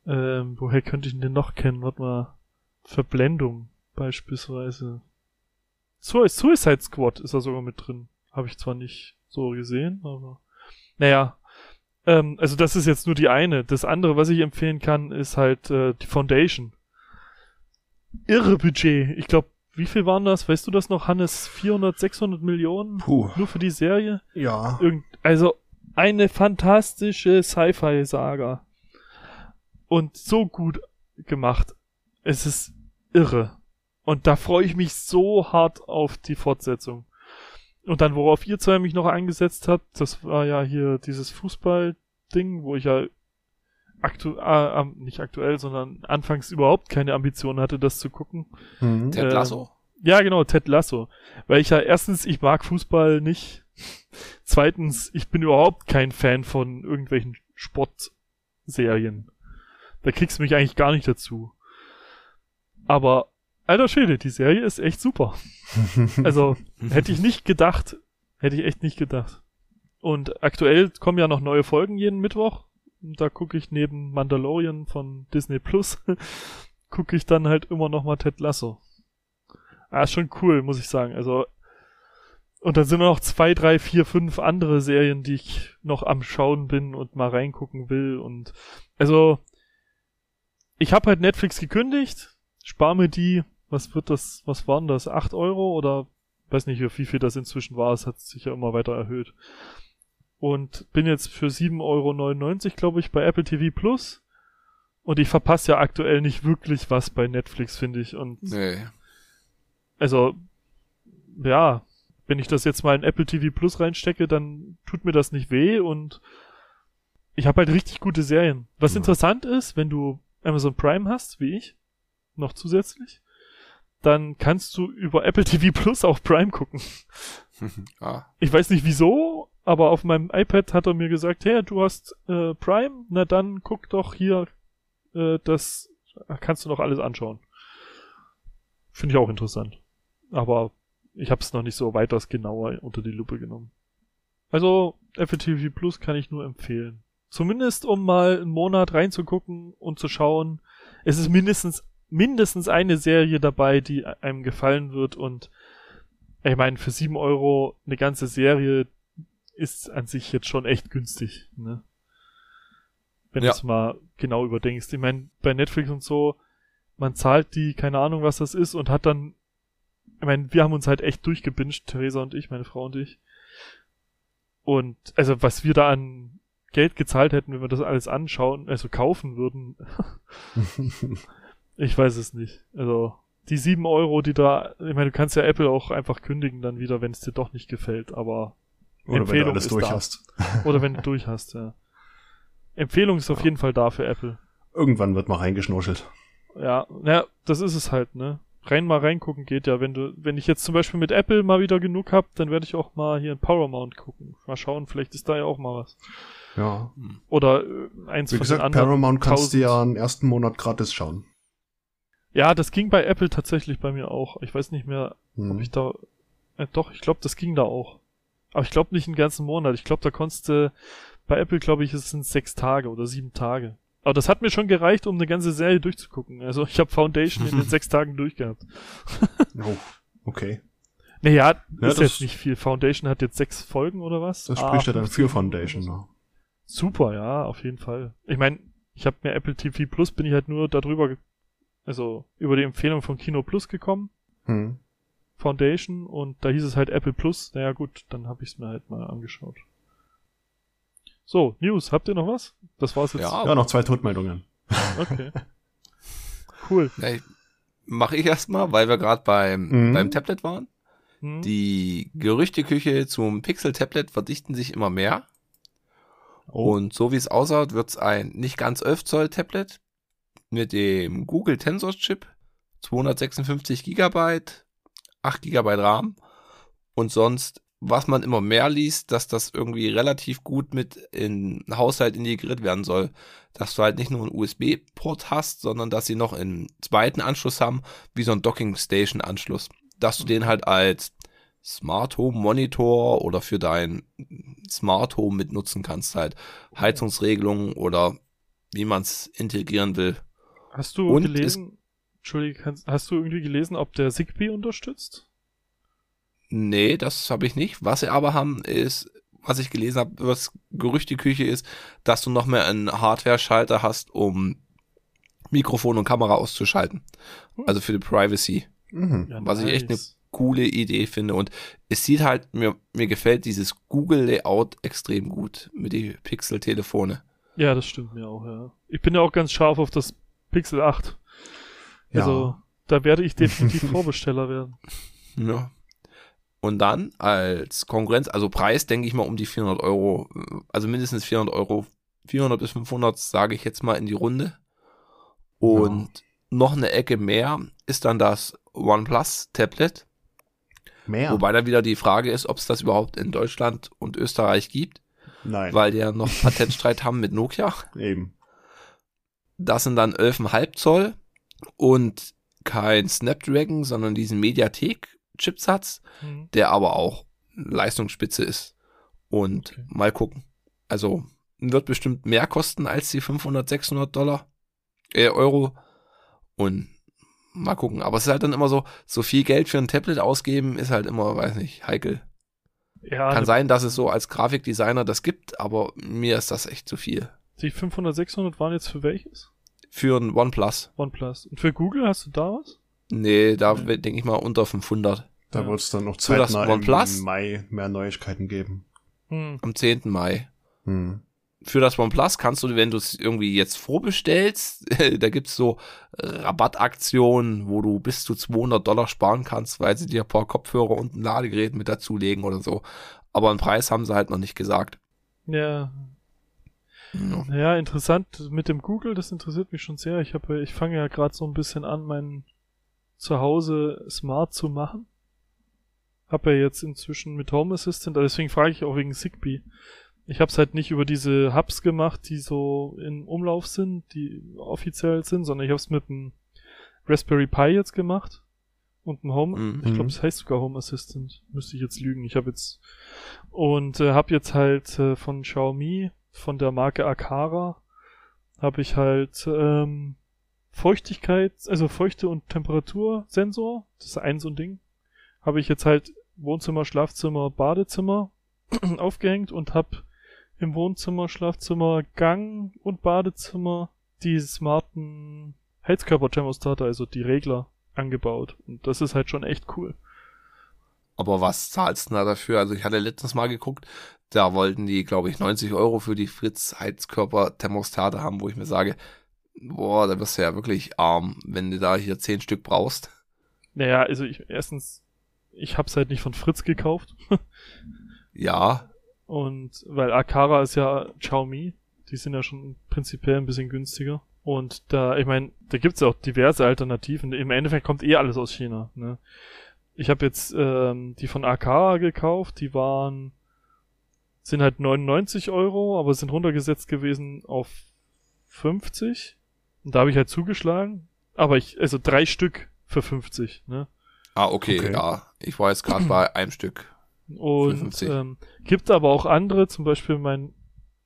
ähm, woher könnte ich ihn denn noch kennen? Warte mal. Verblendung beispielsweise. Sui- Suicide Squad ist da sogar mit drin. Habe ich zwar nicht so gesehen, aber naja. Ähm, also das ist jetzt nur die eine. Das andere, was ich empfehlen kann, ist halt äh, die Foundation. Irre Budget. Ich glaube, wie viel waren das? Weißt du das noch, Hannes? 400, 600 Millionen? Puh. Nur für die Serie? Ja. Irgend, also eine fantastische Sci-Fi-Saga. Und so gut gemacht. Es ist irre. Und da freue ich mich so hart auf die Fortsetzung. Und dann, worauf ihr zwei mich noch eingesetzt habt, das war ja hier dieses Fußball-Ding, wo ich ja aktu äh, ähm, nicht aktuell, sondern anfangs überhaupt keine Ambition hatte, das zu gucken. Mhm. Ted ähm, Lasso? Ja, genau, Ted Lasso. Weil ich ja erstens, ich mag Fußball nicht. Zweitens, ich bin überhaupt kein Fan von irgendwelchen Sportserien. Da kriegst du mich eigentlich gar nicht dazu. Aber, alter Schwede, die Serie ist echt super. Also, hätte ich nicht gedacht. Hätte ich echt nicht gedacht. Und aktuell kommen ja noch neue Folgen jeden Mittwoch. Da gucke ich neben Mandalorian von Disney Plus, gucke ich dann halt immer noch mal Ted Lasso. Ah, ist schon cool, muss ich sagen. Also, und dann sind noch zwei, drei, vier, fünf andere Serien, die ich noch am Schauen bin und mal reingucken will. Und also, ich habe halt Netflix gekündigt, spar mir die, was wird das, was waren das, acht Euro oder weiß nicht, wie viel das inzwischen war, es hat sich ja immer weiter erhöht. Und bin jetzt für 7,99 Euro, glaube ich, bei Apple TV Plus. Und ich verpasse ja aktuell nicht wirklich was bei Netflix, finde ich. Und Nee. also, ja, wenn ich das jetzt mal in Apple TV Plus reinstecke, dann tut mir das nicht weh und ich habe halt richtig gute Serien. Was Ja. interessant ist, wenn du Amazon Prime hast, wie ich, noch zusätzlich, dann kannst du über Apple TV Plus auch Prime gucken. ah, Ich weiß nicht wieso, aber auf meinem iPad hat er mir gesagt, hey, du hast äh, Prime, na dann guck doch hier, äh, das kannst du noch alles anschauen. Finde ich auch interessant. Aber ich habe es noch nicht so weiters genauer unter die Lupe genommen. Also Apple TV Plus kann ich nur empfehlen. Zumindest um mal einen Monat reinzugucken und zu schauen. Es ist mindestens mindestens eine Serie dabei, die einem gefallen wird und ich meine, für sieben Euro eine ganze Serie ist an sich jetzt schon echt günstig, ne? Wenn Ja. du es mal genau überdenkst. Ich meine, bei Netflix und so, man zahlt die, keine Ahnung, was das ist, und hat dann, ich meine, wir haben uns halt echt durchgebinged, Theresa und ich, meine Frau und ich. Und, also, was wir da an Geld gezahlt hätten, wenn wir das alles anschauen, also kaufen würden, ich weiß es nicht. Also, die sieben Euro, die da, ich meine, du kannst ja Apple auch einfach kündigen dann wieder, wenn es dir doch nicht gefällt, aber Oder wenn du Empfehlung alles ist durch da. hast. oder wenn du durch hast, ja. Empfehlung ist auf jeden Fall da für Apple. Irgendwann wird mal reingeschnorchelt. Ja, ja, das ist es halt, ne? Rein mal reingucken geht ja. Wenn du, wenn ich jetzt zum Beispiel mit Apple mal wieder genug hab, dann werde ich auch mal hier in Paramount gucken. Mal schauen, vielleicht ist da ja auch mal was. Ja. Oder äh, eins Wie von gesagt, den anderen. Paramount kannst du 1000. ja einen ersten Monat gratis schauen. Ja, das ging bei Apple tatsächlich bei mir auch. Ich weiß nicht mehr, Hm. ob ich da. Äh, doch, ich glaube, das ging da auch. Aber ich glaube nicht einen ganzen Monat. Ich glaube, da konntest du. Bei Apple, glaube ich, es sind sechs Tage oder sieben Tage. Aber das hat mir schon gereicht, um eine ganze Serie durchzugucken. Also ich habe Foundation in den sechs Tagen durchgehabt. Oh, okay. Naja, Ja, ist jetzt nicht viel. Foundation hat jetzt sechs Folgen oder was? Das Ah, spricht ja dann 15 für Foundation. Ne? Super, ja, auf jeden Fall. Ich meine, ich habe mir Apple TV Plus, bin ich halt nur darüber, also über die Empfehlung von Kino Plus gekommen, Hm. Foundation, und da hieß es halt Apple Plus. Naja gut, dann habe ich es mir halt mal angeschaut. So, News, habt ihr noch was? Das war's jetzt. Ja, Ja, noch zwei Todmeldungen. Okay. cool. Ja, ich- Mache ich erstmal, weil wir gerade beim, Mhm. beim Tablet waren. Hm? Die Gerüchteküche zum Pixel-Tablet verdichten sich immer mehr. Oh, Und so wie es ausschaut, wird es ein nicht ganz 11 Zoll Tablet mit dem Google Tensor Chip, 256 Gigabyte, 8 Gigabyte RAM und sonst, was man immer mehr liest, dass das irgendwie relativ gut mit in Haushalt integriert werden soll. Dass du halt nicht nur einen USB-Port hast, sondern dass sie noch einen zweiten Anschluss haben, wie so ein Docking Station Anschluss. Dass du den halt als Smart Home Monitor oder für dein Smart Home mitnutzen kannst, halt Heizungsregelungen oder wie man es integrieren will. Hast du Und gelesen, Entschuldige, kannst- hast du irgendwie gelesen, ob der Zigbee unterstützt? Nee, das habe ich nicht. Was sie aber haben, ist, was ich gelesen habe, was Gerüchteküche ist, dass du noch mehr einen Hardware-Schalter hast, um Mikrofon und Kamera auszuschalten. Also für die Privacy. mhm. Ja, Was ich echt nice. Coole Idee finde. Und es sieht halt, mir, mir gefällt dieses Google-Layout extrem gut mit die Pixel-Telefone. Ja, das stimmt mir auch, ja. Ich bin ja auch ganz scharf auf das Pixel 8. Ja. Also, da werde ich definitiv Vorbesteller werden. Ja. Und dann als Konkurrenz, also Preis, denke ich mal um die 400 Euro, also mindestens 400 Euro, 400 bis 500 sage ich jetzt mal in die Runde. Und noch eine Ecke mehr ist dann das OnePlus Tablet, Mehr? wobei dann wieder die Frage ist, ob es das überhaupt in Deutschland und Österreich gibt, Nein, weil die ja noch Patentstreit haben mit Nokia. eben. Das sind dann 11,5 Zoll und kein Snapdragon, sondern diesen Mediatek-Chipsatz. Hm. der aber auch Leistungsspitze ist. Und Okay. mal gucken. Also wird bestimmt mehr kosten als die 500, 600 Dollar, äh, Euro. Und mal gucken. Aber es ist halt dann immer so, so viel Geld für ein Tablet ausgeben ist halt immer, weiß nicht, heikel. Ja, Kann ne- sein, dass es so als Grafikdesigner das gibt, aber mir ist das echt zu viel. Die 500, 600 waren jetzt für welches? Für ein OnePlus. OnePlus. Und für Google hast du da was? Nee, da denke ich mal unter 500. Da Ja. wird es dann noch Für das zeitnah im OnePlus? Mai mehr Neuigkeiten geben. Hm. Am 10. Mai. Hm. für das OnePlus kannst du, wenn du es irgendwie jetzt vorbestellst, da gibt's so Rabattaktionen, wo du bis zu 200 Dollar sparen kannst, weil sie dir ein paar Kopfhörer und ein Ladegerät mit dazulegen oder so. Aber einen Preis haben sie halt noch nicht gesagt. Ja, Ja. Ja, interessant mit dem Google, das interessiert mich schon sehr. Ich habe, ich fange ja gerade so ein bisschen an, mein Zuhause smart zu machen. Hab ja jetzt inzwischen mit Home Assistant, also deswegen frage ich auch wegen Zigbee. Ich habe es halt nicht über diese Hubs gemacht, die so in Umlauf sind, die offiziell sind, sondern ich habe es mit dem Raspberry Pi jetzt gemacht und ein Home. Mhm. Ich glaube, es heißt sogar Home Assistant. Müsste ich jetzt lügen. Ich habe jetzt und äh, habe jetzt halt äh, von Xiaomi von der Marke Akara habe ich halt ähm, Feuchtigkeit, also Feuchte- und Temperatursensor. Das ist ein so ein Ding. Habe ich jetzt halt Wohnzimmer, Schlafzimmer, Badezimmer aufgehängt und habe im Wohnzimmer, Schlafzimmer, Gang und Badezimmer die smarten Heizkörperthermostate, also die Regler, angebaut. Und das ist halt schon echt cool. Aber was zahlst du da dafür? Also ich hatte letztens mal geguckt, da wollten die, glaube ich, 90 Euro für die Fritz Heizkörper Thermostate haben, wo ich mir sage, boah, da wirst du ja wirklich arm, wenn du da hier 10 Stück brauchst. Naja, also ich, erstens, ich hab's halt nicht von Fritz gekauft. Ja, Und weil Akara ist ja Xiaomi, die sind ja schon prinzipiell ein bisschen günstiger. Und da, ich meine, da gibt's ja auch diverse Alternativen. Im Endeffekt kommt eh alles aus China. Ne? Ich habe jetzt ähm, die von Akara gekauft, die waren sind halt 99 Euro, aber sind runtergesetzt gewesen auf 50. Und da habe ich halt zugeschlagen. Aber ich, also drei Stück für 50, ne? ah, okay, Okay. ja. Ich war jetzt gerade bei einem Stück. Und 50. ähm, gibt aber auch andere, zum Beispiel mein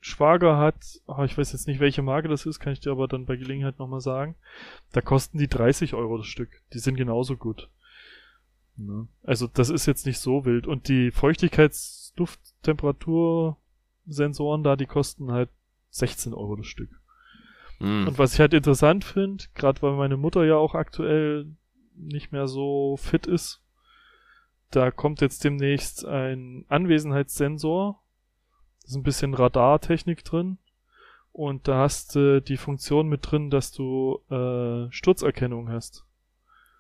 Schwager hat, oh, ich weiß jetzt nicht, welche Marke das ist, kann ich dir aber dann bei Gelegenheit nochmal sagen. Da kosten die 30 Euro das Stück. Die sind genauso gut. Ne? Also das ist jetzt nicht so wild. Und die Feuchtigkeits-Lufttemperatursensoren da, die kosten halt 16 Euro das Stück. Hm. Und was ich halt interessant finde, gerade weil meine Mutter ja auch aktuell nicht mehr so fit ist, da kommt jetzt demnächst ein Anwesenheitssensor. Da ist ein bisschen Radartechnik drin. Und da hast du die Funktion mit drin, dass du äh, Sturzerkennung hast.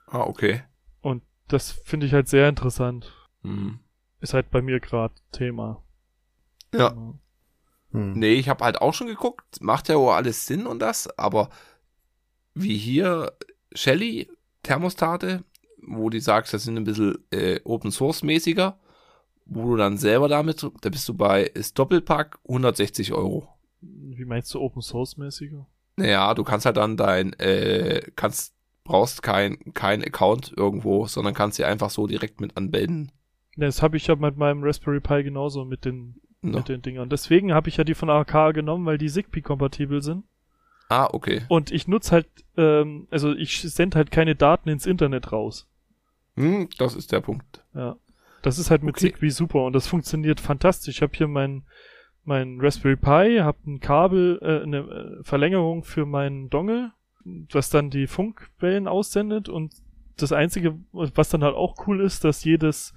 Ah, okay. Und das finde ich halt sehr interessant. Hm. Ist halt bei mir gerade Thema. Ja. Genau. Hm. Nee, ich habe halt auch schon geguckt, macht ja wohl alles Sinn und das, aber wie hier Shelly Thermostate, wo du sagst, das sind ein bisschen äh, Open Source mäßiger, wo du dann selber damit, da bist du bei ist Doppelpack 160 Euro. Wie meinst du Open Source mäßiger? Naja, du kannst halt dann dein, äh, kannst, brauchst kein, kein Account irgendwo, sondern kannst sie einfach so direkt mit anmelden. Das habe ich ja mit meinem Raspberry Pi genauso mit den, No. mit den Dingern. Deswegen habe ich ja die von AK genommen, weil die Zigbee-kompatibel sind. Ah, okay. Und ich nutze halt, ähm, also ich sende halt keine Daten ins Internet raus. Hm, das ist der Punkt. Ja. Das ist halt mit Okay. Zigbee super und das funktioniert fantastisch. Ich habe hier mein, mein Raspberry Pi, habe ein Kabel, äh, eine äh, Verlängerung für meinen Dongle, was dann die Funkwellen aussendet und das einzige, was dann halt auch cool ist, dass jedes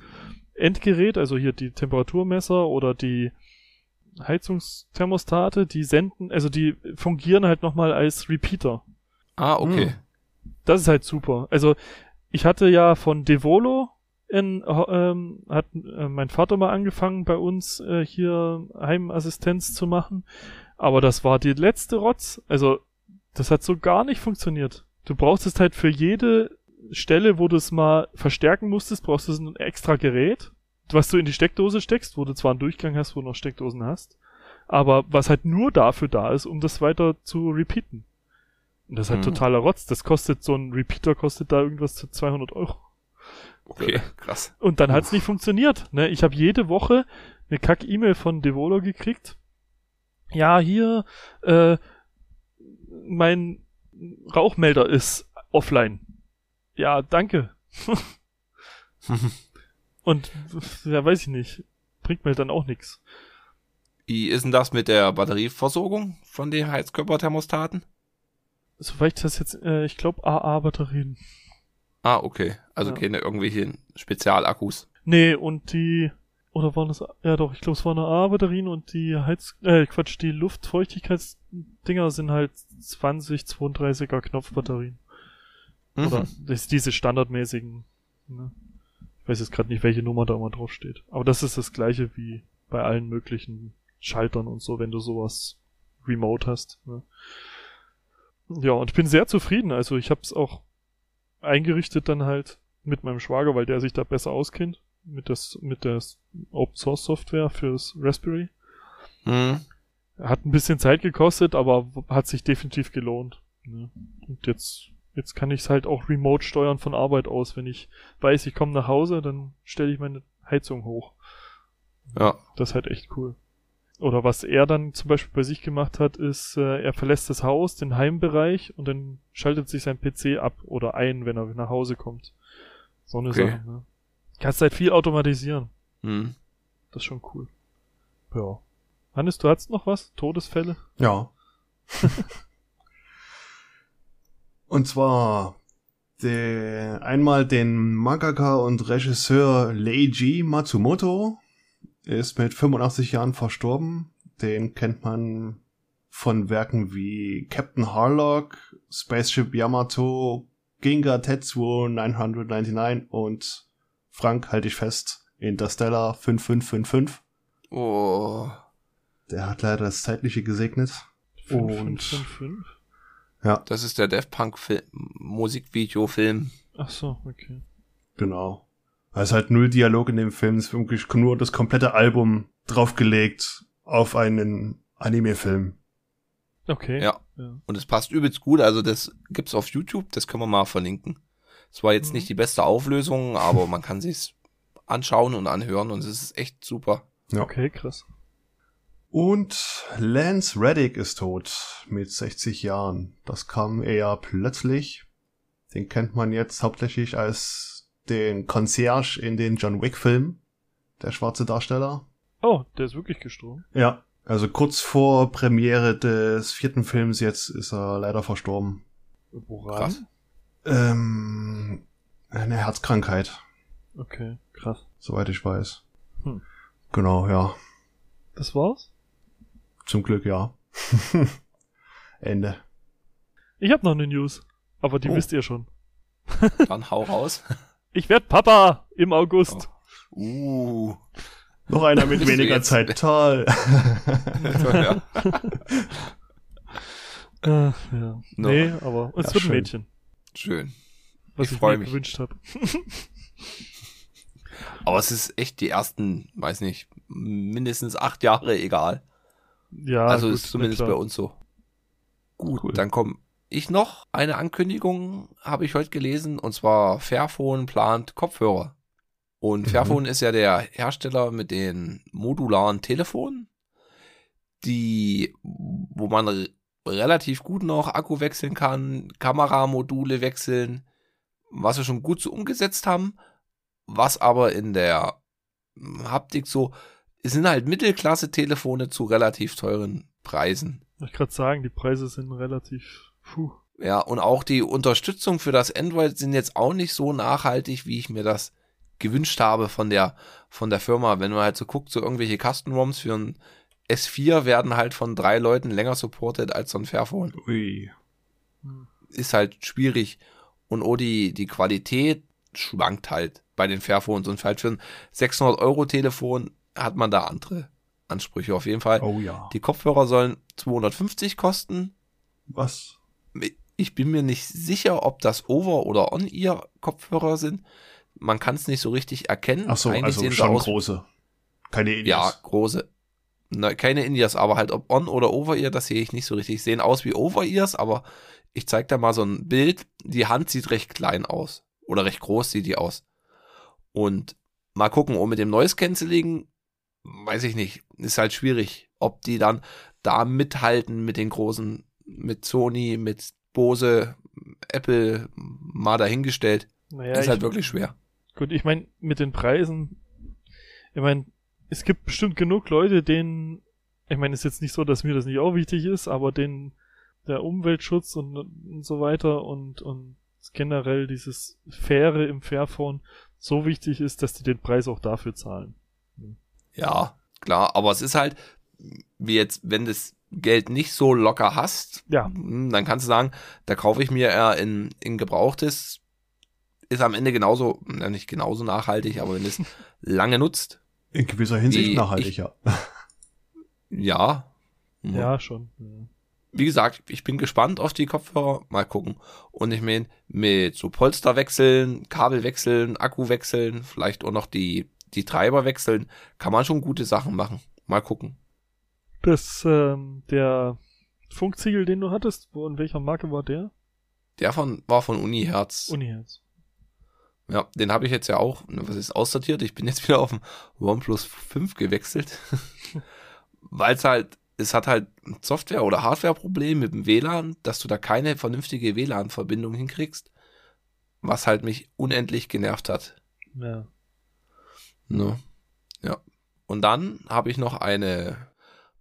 Endgerät, also hier die Temperaturmesser oder die Heizungsthermostate, die senden, also die fungieren halt nochmal als Repeater. Ah, okay. Hm. Das ist halt super. Also ich hatte ja von Devolo in, ähm, hat äh, mein Vater mal angefangen bei uns äh, hier Heimassistenz zu machen, aber das war die letzte Rotz. Also das hat so gar nicht funktioniert. Du brauchst halt für jede Stelle, wo du es mal verstärken musstest, brauchst du ein extra Gerät, was du in die Steckdose steckst, wo du zwar einen Durchgang hast, wo du noch Steckdosen hast, aber was halt nur dafür da ist, um das weiter zu repeaten. Und das ist halt Mhm. totaler Rotz. Das kostet, so ein Repeater kostet da irgendwas zu 200 Euro. Okay, krass. Und dann hat's nicht funktioniert. Ne? Ich habe jede Woche eine Kack-E-Mail von Devolo gekriegt. Ja, hier, äh, mein Rauchmelder ist offline. Ja, danke. Und ja, weiß ich nicht. Bringt mir dann auch nix. Wie ist denn das mit der Batterieversorgung von den Heizkörperthermostaten? Soweit ich das jetzt, äh, ich glaube AA-Batterien. Ah, okay. Also Ja. keine irgendwelchen Spezialakkus. Nee, und die, oder waren das, ja doch, ich glaube es waren AA-Batterien und die Heiz, äh, Quatsch, die Luftfeuchtigkeitsdinger sind halt 20, 32er Knopfbatterien. Mhm. Oder das, diese standardmäßigen. Ne? Ich weiß jetzt gerade nicht, welche Nummer da immer drauf steht. Aber das ist das gleiche wie bei allen möglichen Schaltern und so, wenn du sowas remote hast. Ne? Ja, und ich bin sehr zufrieden. Also ich habe es auch eingerichtet dann halt mit meinem Schwager, weil der sich da besser auskennt. Mit, das, mit der Open Source Software fürs Raspberry. Mhm. Hat ein bisschen Zeit gekostet, aber hat sich definitiv gelohnt. Ne? Und jetzt, jetzt kann ich es halt auch remote steuern von Arbeit aus. Wenn ich weiß, ich komme nach Hause, dann stelle ich meine Heizung hoch. Ja. Das ist halt echt cool. Oder was er dann zum Beispiel bei sich gemacht hat, ist, äh, er verlässt das Haus, den Heimbereich und dann schaltet sich sein PC ab oder ein, wenn er nach Hause kommt. So eine Okay. Sache. Ne? Kannst halt viel automatisieren. Mhm. Das ist schon cool. Ja. Hannes, du hast noch was? Todesfälle? Ja. und zwar der, einmal den Mangaka und Regisseur Leiji Matsumoto ist mit 85 Jahren verstorben. Den kennt man von Werken wie Captain Harlock, Spaceship Yamato, Ginga Tetsuo 999 und Frank, halte ich fest, Interstellar 5555. Oh. Der hat leider das Zeitliche gesegnet. Und 555? Das ist der Daft Punk Film, Musikvideo-Film. Ach so, okay. Genau. Da ist halt null Dialog in dem Film. Es ist wirklich nur das komplette Album draufgelegt auf einen Anime-Film. Okay. Ja. ja. Und es passt übelst gut. Also das gibt's auf YouTube. Das können wir mal verlinken. Es war jetzt Mhm. nicht die beste Auflösung, aber man kann sich's anschauen und anhören und es ist echt super. Ja. Okay, krass. Und Lance Reddick ist tot mit 60 Jahren. Das kam eher plötzlich. Den kennt man jetzt hauptsächlich als den Concierge in den John Wick Filmen. Der schwarze Darsteller. Oh, der ist wirklich gestorben. Ja, also kurz vor Premiere des vierten Films jetzt ist er leider verstorben. Woran? Krass. Ähm, eine Herzkrankheit, Okay, krass. soweit ich weiß. Hm. Genau, ja. Das war's? Zum Glück, ja. Ende. Ich habe noch eine News, aber die Oh. wisst ihr schon. Dann hau raus. Ich werd Papa im August. Uh. Noch einer mit weniger Zeit. Toll. ja. Äh, ja. No. Nee, aber es Ja, wird ein schön. Mädchen, Schön. was Ich ich, mir mich. gewünscht habe. Aber es ist echt die ersten, weiß nicht, mindestens acht Jahre egal. ja, also gut, ist zumindest bei uns so. Gut, Cool. dann komme ich noch. Eine Ankündigung habe ich heute gelesen und zwar Fairphone plant Kopfhörer. Und Mhm. Fairphone ist ja der Hersteller mit den modularen Telefonen, die, wo man relativ gut noch Akku wechseln kann, Kameramodule wechseln, was wir schon gut so umgesetzt haben, was aber in der Haptik so, sind halt Mittelklasse-Telefone zu relativ teuren Preisen. Ich gerade sagen, die Preise sind relativ. Puh. Ja, und auch die Unterstützung für das Android sind jetzt auch nicht so nachhaltig, wie ich mir das gewünscht habe von der, von der Firma. Wenn man halt so guckt, so irgendwelche Custom-ROMs für ein S4 werden halt von drei Leuten länger supported als so ein Fairphone. Ui. Ist halt schwierig. Und auch die, die Qualität schwankt halt bei den Fairphones. Und halt für ein 600 Euro Telefon hat man da andere Ansprüche auf jeden Fall. Oh ja. Die Kopfhörer sollen 250 kosten. Was? Ich bin mir nicht sicher, ob das Over- oder On-Ear-Kopfhörer sind. Man kann es nicht so richtig erkennen. Ach so, Eigentlich also schon aus- große. Keine Indies. Ja, große. Na, keine Indias, aber halt ob On- oder Over-Ear, das sehe ich nicht so richtig. Sehen aus wie Over-Ears, aber ich zeig da mal so ein Bild. Die Hand sieht recht klein aus. Oder recht groß sieht die aus. Und mal gucken, und mit dem Noise Cancelling, weiß ich nicht, ist halt schwierig, ob die dann da mithalten mit den großen, mit Sony, mit Bose, Apple, mal dahingestellt. Naja, ist halt wirklich schwer. gut, ich meine, mit den Preisen, ich meine, es gibt bestimmt genug Leute, denen, ich meine, ist jetzt nicht so, dass mir das nicht auch wichtig ist, aber denen der Umweltschutz und, und so weiter und, und generell dieses Faire im Fairphone so wichtig ist, dass die den Preis auch dafür zahlen. Ja, klar, aber es ist halt, wie jetzt, wenn das Geld nicht so locker hast, Ja, hm, dann kannst du sagen, da kaufe ich mir eher in, in Gebrauchtes, ist am Ende genauso, na, nicht genauso nachhaltig, aber wenn es lange nutzt, In gewisser Hinsicht Die- nachhaltig, ich- ja. ja. Ja, schon. Ja. Wie gesagt, ich bin gespannt auf die Kopfhörer, mal gucken. Und ich meine, mit so Polster wechseln, Kabel wechseln, Akku wechseln, vielleicht auch noch die, die Treiber wechseln, kann man schon gute Sachen machen. Mal gucken. Das, ähm, der Funkziegel, den du hattest, wo, in welcher Marke war der? Der von, war von Uniherz. Uniherz. Ja, den habe ich jetzt ja auch, ne, was ist aussortiert? Ich bin jetzt wieder auf den OnePlus 5 gewechselt. Weil es halt, es hat halt ein Software- oder Hardware-Problem mit dem WLAN, dass du da keine vernünftige WLAN-Verbindung hinkriegst. Was halt mich unendlich genervt hat. Ja. Ne? Ja. Und dann habe ich noch eine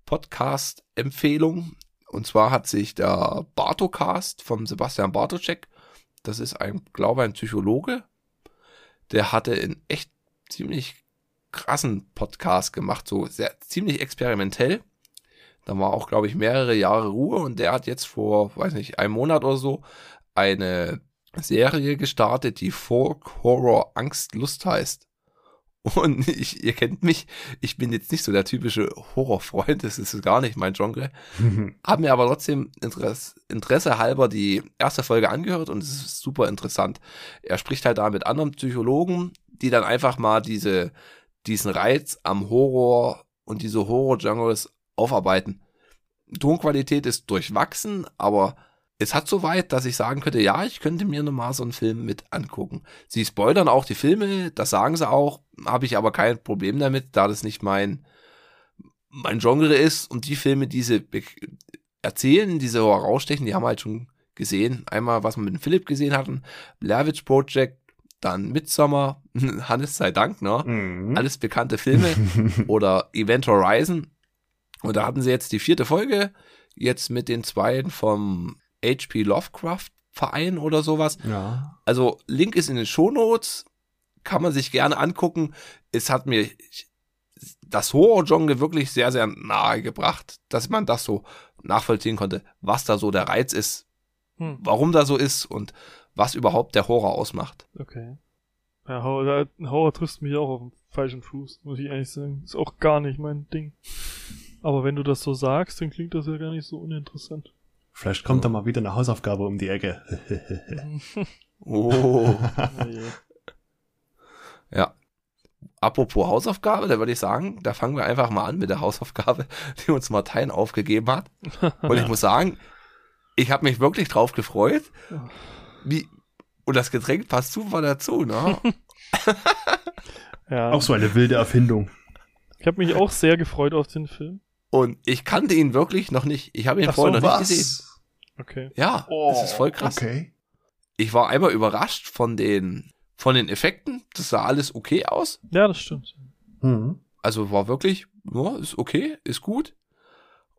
Podcast-Empfehlung. Und zwar hat sich der Bartocast vom Sebastian Bartoschek, das ist ein, glaube ein Psychologe, der hatte einen echt ziemlich krassen Podcast gemacht, so sehr ziemlich experimentell. Da war auch, glaube ich, mehrere Jahre Ruhe und der hat jetzt vor, weiß nicht, einem Monat oder so eine Serie gestartet, die Folk Horror Angst Lust heißt. Und ich, ihr kennt mich, ich bin jetzt nicht so der typische Horrorfreund, das ist gar nicht mein Genre. Hab mir aber trotzdem Interesse, Interesse halber die erste Folge angehört und es ist super interessant. Er spricht halt da mit anderen Psychologen, die dann einfach mal diese, diesen Reiz am Horror und diese Horror-Genres aufarbeiten. Tonqualität ist durchwachsen, aber es hat so weit, dass ich sagen könnte, ja, ich könnte mir nochmal so einen Film mit angucken. Sie spoilern auch die Filme, das sagen sie auch, habe ich aber kein Problem damit, da das nicht mein, mein Genre ist und die Filme, die sie erzählen, die so herausstechen, die haben wir halt schon gesehen. Einmal, was wir mit dem Philipp gesehen hatten, Witch Project, dann Midsommar, Hannes sei Dank, ne? Mhm. Alles bekannte Filme oder Event Horizon. Und da hatten sie jetzt die vierte Folge, jetzt mit den zweien vom HP Lovecraft Verein oder sowas. ja. Also Link ist in den Shownotes, kann man sich gerne angucken. Es hat mir das Horror-Genre wirklich sehr, sehr nahe gebracht, dass man das so nachvollziehen konnte, was da so der Reiz ist, Hm, warum da so ist und was überhaupt der Horror ausmacht. okay. Ja, Horror, Horror trifft mich auch auf den falschen Fuß, muss ich ehrlich sagen. Ist auch gar nicht mein Ding. Aber wenn du das so sagst, dann klingt das ja gar nicht so uninteressant. Vielleicht kommt da mal wieder eine Hausaufgabe um die Ecke. Oh. Oh. Ja. Apropos Hausaufgabe, da würde ich sagen, da fangen wir einfach mal an mit der Hausaufgabe, die uns Martin aufgegeben hat. Und ich muss sagen, ich habe mich wirklich drauf gefreut. Wie, und das Getränk passt super dazu, ne? ja. Auch so eine wilde Erfindung. Ich habe mich auch sehr gefreut auf den Film. Und ich kannte ihn wirklich noch nicht. Ich habe ihn Ach so, vorher noch nicht gesehen. Was? Okay. Ja, das ist voll krass. Okay. Ich war einmal überrascht von den, von den Effekten. Das sah alles okay aus. Ja, das stimmt. Mhm. Also war wirklich, ja, ist okay, ist gut.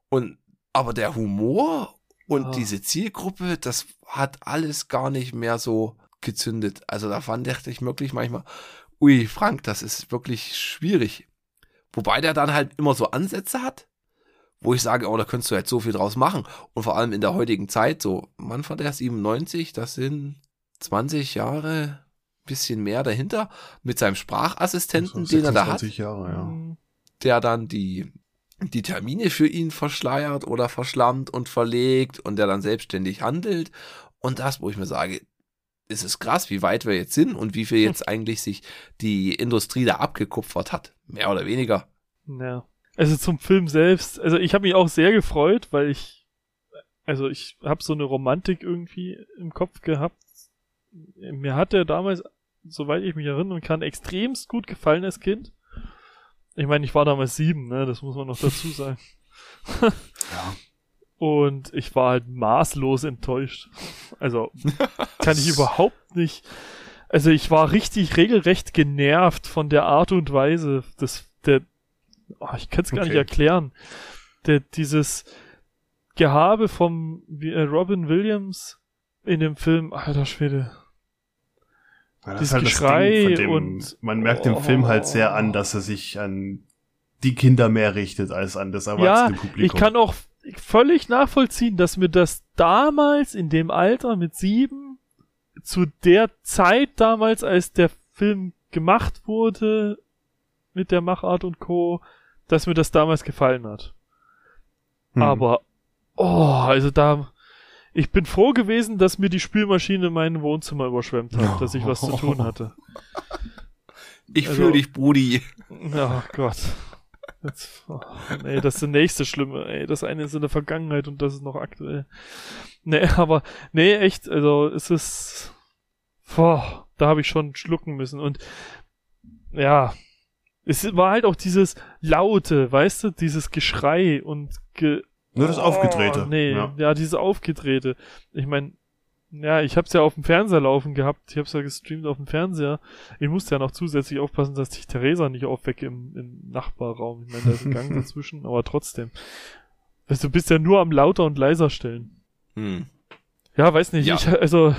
Und, aber der Humor und Ah. diese Zielgruppe, das hat alles gar nicht mehr so gezündet. Also da fand ich wirklich manchmal, ui, Frank, das ist wirklich schwierig. Wobei der dann halt immer so Ansätze hat, wo ich sage, oh, da könntest du jetzt so viel draus machen. Und vor allem in der heutigen Zeit, so, wann war der 97? Das sind 20 Jahre, bisschen mehr dahinter, mit seinem Sprachassistenten, den er da hat 26 Jahre, ja. Der dann die, die Termine für ihn verschleiert oder verschlammt und verlegt und der dann selbstständig handelt. Und das, wo ich mir sage, es ist krass, wie weit wir jetzt sind und wie viel jetzt eigentlich sich die Industrie da abgekupfert hat. Mehr oder weniger. Ja. Also zum Film selbst, also ich habe mich auch sehr gefreut, weil ich, also ich habe so eine Romantik irgendwie im Kopf gehabt. Mir hat der damals, soweit ich mich erinnern kann, extremst gut gefallen als Kind. Ich meine, ich war damals sieben, ne, das muss man noch dazu sagen. Ja. Und ich war halt maßlos enttäuscht. Also kann ich überhaupt nicht. Also ich war richtig regelrecht genervt von der Art und Weise des der. Oh, ich kann es gar nicht Okay. erklären. Der, dieses Gehabe vom äh, Robin Williams in dem Film, alter Schwede. Ja, das Dieses ist halt das Geschrei Ding, von dem, und- man merkt dem Oh. Film halt sehr an, dass er sich an die Kinder mehr richtet als an das Ja, erwachsene Publikum. ich kann auch völlig nachvollziehen, dass mir das damals in dem Alter mit sieben zu der Zeit damals, als der Film gemacht wurde mit der Machart und Co., dass mir das damals gefallen hat. Hm. Aber, oh, also da, ich bin froh gewesen, dass mir die Spülmaschine mein Wohnzimmer überschwemmt hat, dass ich was zu tun hatte. Ich Also- fühle dich, Brudi. Oh Gott. Jetzt, oh, ey, das ist der nächste Schlimme, ey. Das eine ist in der Vergangenheit und das ist noch aktuell. Nee, aber, nee, echt, also es ist. Boah, da habe ich schon schlucken müssen. Und ja, es war halt auch dieses Laute, weißt du, dieses Geschrei und ge Nur das Aufgedrehte. Oh, nee, Ja. ja, dieses Aufgedrehte. Ich meine, ja, ich hab's ja auf dem Fernseher laufen gehabt. Ich hab's ja gestreamt auf dem Fernseher. Ich musste ja noch zusätzlich aufpassen, dass ich Theresa nicht aufwecke im, im Nachbarraum. Ich meine, da ist ein Gang dazwischen, aber trotzdem. Weißt du, du bist ja nur am lauter und leiser stellen. Hm. Ja, weiß nicht. Ja. Ich, also,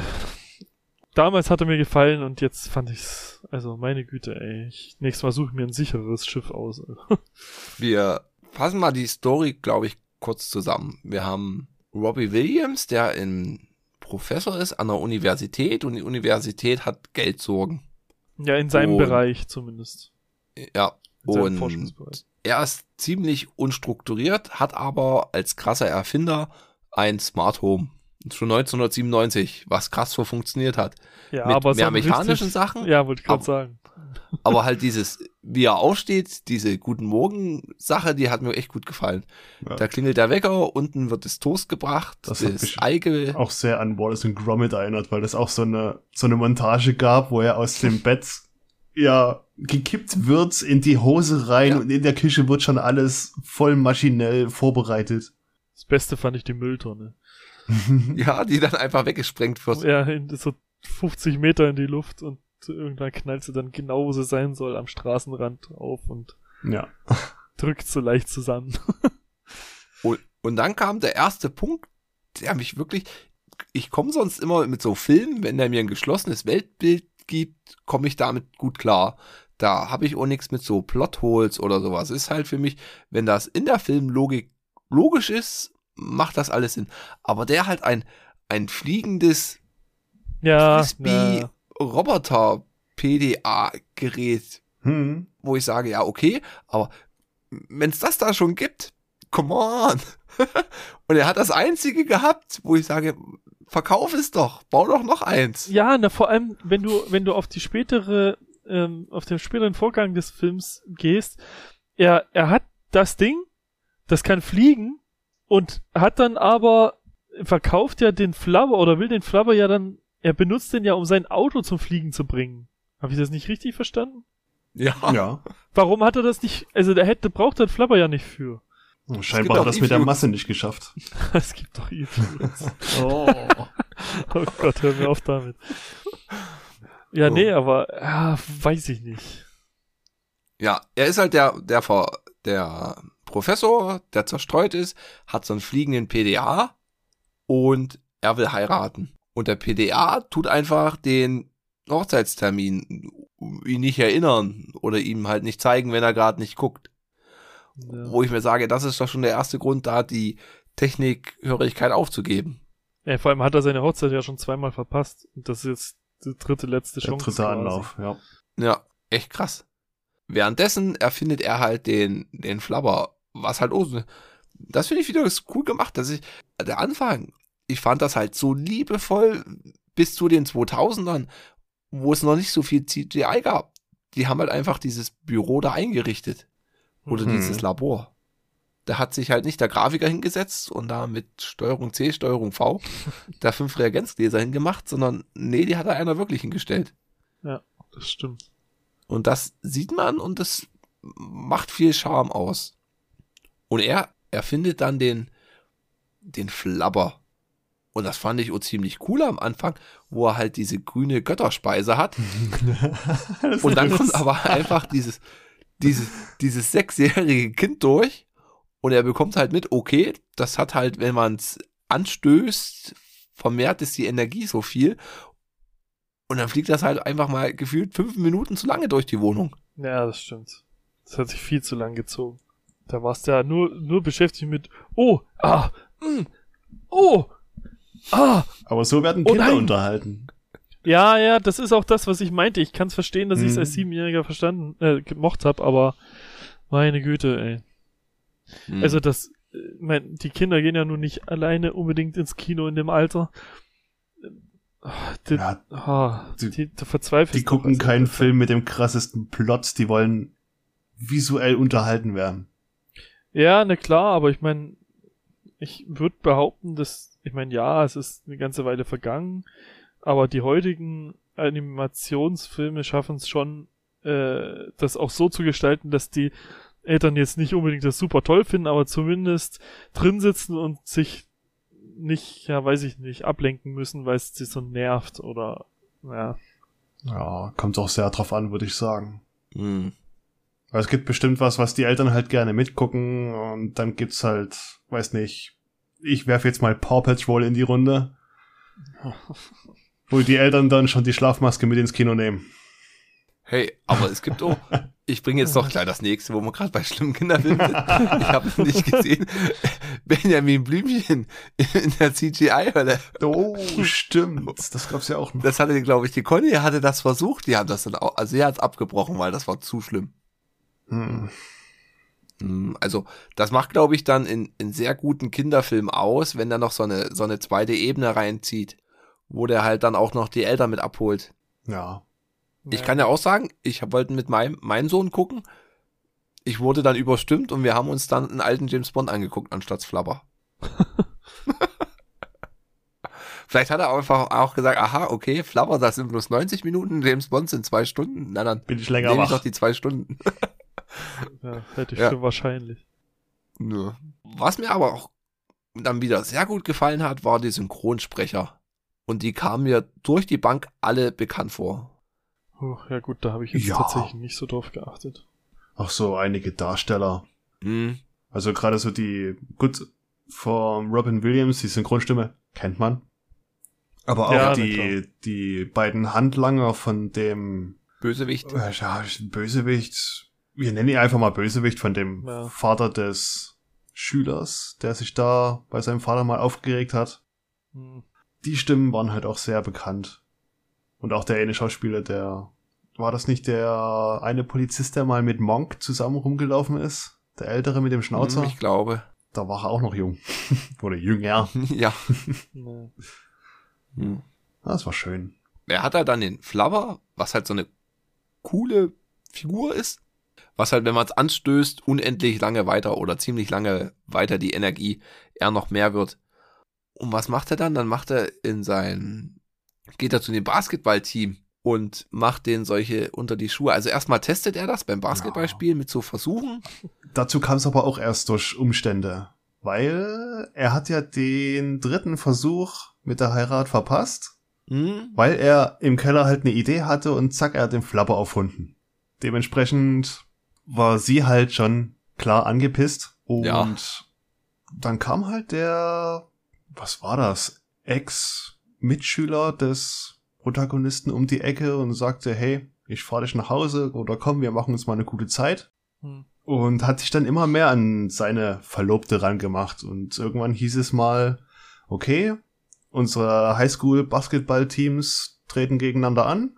damals hat er mir gefallen und jetzt fand ich's, also meine Güte, ey. Ich, nächstes Mal suche ich mir ein sicheres Schiff aus. Wir fassen mal die Story, glaube ich, kurz zusammen. Wir haben Robbie Williams, der ein Professor ist an der Universität und die Universität hat Geldsorgen. ja, in seinem Und- Bereich zumindest. Ja, In und Forschungsbereich. er ist ziemlich unstrukturiert, hat aber als krasser Erfinder ein Smart Home. Schon 1997, was krass so funktioniert hat. Ja, mit aber mehr mechanischen richtig- Sachen, Ja, wollte ich gerade sagen. Aber halt dieses, wie er aufsteht, diese Guten Morgen-Sache, die hat mir echt gut gefallen. Ja. Da klingelt der Wecker, unten wird das Toast gebracht, Das das, hat mich Ei auch sehr an Wallace und Gromit erinnert, weil das auch so eine, so eine Montage gab, wo er aus dem Bett ja gekippt wird in die Hose rein Ja. und in der Küche wird schon alles voll maschinell vorbereitet. Das Beste fand ich die Mülltonne. Ja, die dann einfach weggesprengt wird. Ja, so 50 Meter in die Luft und irgendwann knallt sie dann genau, wo sie sein soll, am Straßenrand auf und ja. drückt so leicht zusammen. Und, und dann kam der erste Punkt, der mich wirklich, ich komme sonst immer mit so Filmen, wenn der mir ein geschlossenes Weltbild gibt, komme ich damit gut klar. Da habe ich auch nichts mit so Plotholes oder sowas. Ist halt für mich, wenn das in der Filmlogik logisch ist, macht das alles Sinn. Aber der halt ein, ein fliegendes Ja, Frisbee ja. Roboter PDA Gerät, Hm. wo ich sage, ja, okay, aber wenn es das da schon gibt, come on. Und er hat das einzige gehabt, wo ich sage, verkauf es doch, bau doch noch eins. Ja, na vor allem, wenn du, wenn du auf die spätere, ähm, auf den späteren Vorgang des Films gehst, er, er hat das Ding, das kann fliegen und hat dann aber verkauft ja den Flubber oder will den Flubber ja dann, er benutzt den ja, um sein Auto zum Fliegen zu bringen. Habe ich das nicht richtig verstanden? Ja. Ja. Warum hat er das nicht, also der hätte, braucht er den Flubber ja nicht für. Scheinbar auch hat das mit der. Masse nicht geschafft. Es gibt doch E-Fuels. Oh. oh Gott, hör mir auf damit. Ja, Oh. nee, aber, ja, weiß ich nicht. Ja, er ist halt der, der, der Professor, der zerstreut ist, hat so einen fliegenden PDA und er will heiraten. Und der PDA tut einfach den Hochzeitstermin ihn nicht erinnern oder ihm halt nicht zeigen, wenn er gerade nicht guckt. Ja. Wo ich mir sage, das ist doch schon der erste Grund, da die Technikhörigkeit aufzugeben. Ja, vor allem hat er seine Hochzeit ja schon zweimal verpasst. Und das ist jetzt die dritte, letzte Der Chance. dritte quasi. Anlauf, ja. Ja, echt krass. Währenddessen erfindet er halt den, den Flabber, was halt, oh, das finde ich wieder cool gemacht, dass ich, der Anfang, ich fand das halt so liebevoll bis zu den 2000ern, wo es noch nicht so viel CGI gab. Die haben halt einfach dieses Büro da eingerichtet. Oder Mhm. dieses Labor. Da hat sich halt nicht der Grafiker hingesetzt und da mit Steuerung C, Steuerung V da fünf Reagenzgläser hingemacht, sondern nee, die hat da einer wirklich hingestellt. Das stimmt. Und das sieht man und das macht viel Charme aus. Und er erfindet dann den, den Flabber. Und das fand ich auch ziemlich cool am Anfang, wo er halt diese grüne Götterspeise hat. Und dann kommt aber einfach dieses, dieses, dieses sechsjährige Kind durch und er bekommt halt mit, okay, das hat halt, wenn man es anstößt, vermehrt ist die Energie so viel. Und dann fliegt das halt einfach mal gefühlt fünf Minuten zu lange durch die Wohnung. Ja, das stimmt. Das hat sich viel zu lang gezogen. Da warst du ja nur, nur beschäftigt mit, oh, ah, mm, oh, ah. Aber so werden Oh Kinder nein! unterhalten. Ja, ja, das ist auch das, was ich meinte. Ich kann es verstehen, dass ich es Mhm. als Siebenjähriger verstanden, äh, gemocht habe, aber meine Güte, ey. Hm. Also das, äh, mein, die Kinder gehen ja nun nicht alleine unbedingt ins Kino in dem Alter. Die, Ja, ah, die- die, die gucken als keinen. Film mit dem krassesten Plot, die wollen visuell unterhalten werden. Ja, na klar, aber ich meine, ich würde behaupten, dass, ich meine, ja, es ist eine ganze Weile vergangen, aber die heutigen Animationsfilme schaffen es schon, äh, das auch so zu gestalten, dass die Eltern jetzt nicht unbedingt das super toll finden, aber zumindest drin sitzen und sich nicht, ja, weiß ich nicht, ablenken müssen, weil es sie so nervt oder, ja. Ja, kommt auch sehr drauf an, würde ich sagen. Hm. Weil es gibt bestimmt was, was die Eltern halt gerne mitgucken und dann gibt's halt, weiß nicht, ich werfe jetzt mal Paw Patrol in die Runde, wo die Eltern dann schon die Schlafmaske mit ins Kino nehmen. Hey, aber es gibt auch, ich bringe jetzt noch gleich das nächste, wo wir gerade bei schlimmen Kinderfilmen sind. Ich habe es nicht gesehen. Benjamin Blümchen in der CGI-Hölle. Oh, stimmt. Das gab's ja auch noch. Das hatte, glaube ich, die Conny hatte das versucht. Die haben das dann auch, also sie hat es abgebrochen, weil das war zu schlimm. Hm. Hm, Also, das macht, glaube ich, dann in, in sehr guten Kinderfilmen aus, wenn da noch so eine, so eine zweite Ebene reinzieht, wo der halt dann auch noch die Eltern mit abholt. Ja. Ich kann ja auch sagen, ich wollte mit meinem, meinem Sohn gucken. Ich wurde dann überstimmt und wir haben uns dann einen alten James Bond angeguckt anstatt Flabber. Vielleicht hat er einfach auch gesagt, aha, okay, Flubber, das sind bloß 90 Minuten, James Bond sind zwei Stunden. Na dann Bin ich länger nehme ich wach. doch die zwei Stunden. Ja, hätte ich Ja. für wahrscheinlich. Ja. Was mir aber auch dann wieder sehr gut gefallen hat, war die Synchronsprecher. Und die kamen mir durch die Bank alle bekannt vor. Puh, ja gut, da habe ich jetzt Ja. tatsächlich nicht so drauf geachtet. Auch so einige Darsteller. Hm. Also gerade so die, gut, von Robin Williams, die Synchronstimme, kennt man. Aber auch Ja, die, die beiden Handlanger von dem Bösewicht. äh, ja, Bösewicht, wir nennen ihn einfach mal Bösewicht von dem Ja. Vater des Schülers, der sich da bei seinem Vater mal aufgeregt hat. Hm. Die Stimmen waren halt auch sehr bekannt. Und auch der eine Schauspieler, der, war das nicht der eine Polizist, der mal mit Monk zusammen rumgelaufen ist? Der ältere mit dem Schnauzer? Hm, Ich glaube. Da war er auch noch jung. Oder jünger. ja. Hm. Das war schön. Er hat halt dann den Flubber, was halt so eine coole Figur ist. Was halt, wenn man es anstößt, unendlich lange weiter oder ziemlich lange weiter die Energie eher noch mehr wird. Und was macht er dann? Dann macht er in sein, geht er zu dem Basketballteam und macht den solche unter die Schuhe. Also erstmal testet er das beim Basketballspiel mit so Versuchen. Dazu kam es aber auch erst durch Umstände. Weil er hat ja den dritten Versuch mit der Heirat verpasst, Hm? weil er im Keller halt eine Idee hatte und zack, er hat den Flapper aufhunden. Dementsprechend war sie halt schon klar angepisst und Ja. dann kam halt der, was war das, Ex-Mitschüler des Protagonisten um die Ecke und sagte, hey, ich fahr dich nach Hause oder komm, wir machen uns mal eine gute Zeit. Hm. Und hat sich dann immer mehr an seine Verlobte rangemacht. Und irgendwann hieß es mal, okay, unsere Highschool-Basketball-Teams treten gegeneinander an.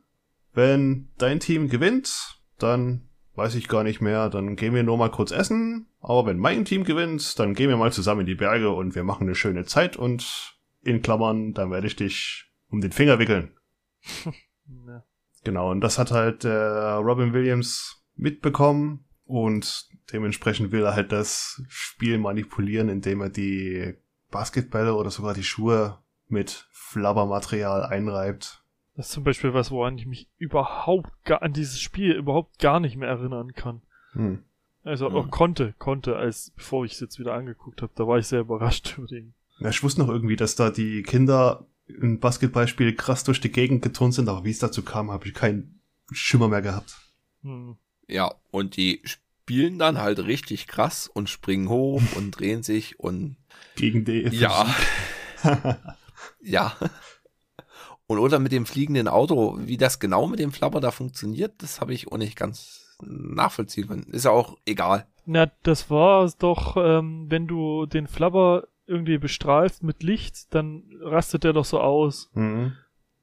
Wenn dein Team gewinnt, dann weiß ich gar nicht mehr, dann gehen wir nur mal kurz essen. Aber wenn mein Team gewinnt, dann gehen wir mal zusammen in die Berge und wir machen eine schöne Zeit und in Klammern, dann werde ich dich um den Finger wickeln. Ja. Genau, und das hat halt der Robin Williams mitbekommen und dementsprechend will er halt das Spiel manipulieren, indem er die Basketbälle oder sogar die Schuhe mit Flabbermaterial einreibt. Das ist zum Beispiel was, woran ich mich überhaupt gar, an dieses Spiel überhaupt gar nicht mehr erinnern kann. Hm. Also Hm. auch konnte, konnte, als bevor ich es jetzt wieder angeguckt habe, da war ich sehr überrascht über den. Ja, ich wusste noch irgendwie, dass da die Kinder im Basketballspiel krass durch die Gegend geturnt sind, aber wie es dazu kam, habe ich keinen Schimmer mehr gehabt. Hm. Ja, und die spielen dann halt richtig krass und springen hoch und drehen sich und Gegen die ja, ja. Und oder mit dem fliegenden Auto, wie das genau mit dem Flapper da funktioniert, das habe ich auch nicht ganz nachvollziehen können. Ist ja auch egal. Na, das war doch, ähm, wenn du den Flabber irgendwie bestrahlst mit Licht, dann rastet der doch so aus. mhm.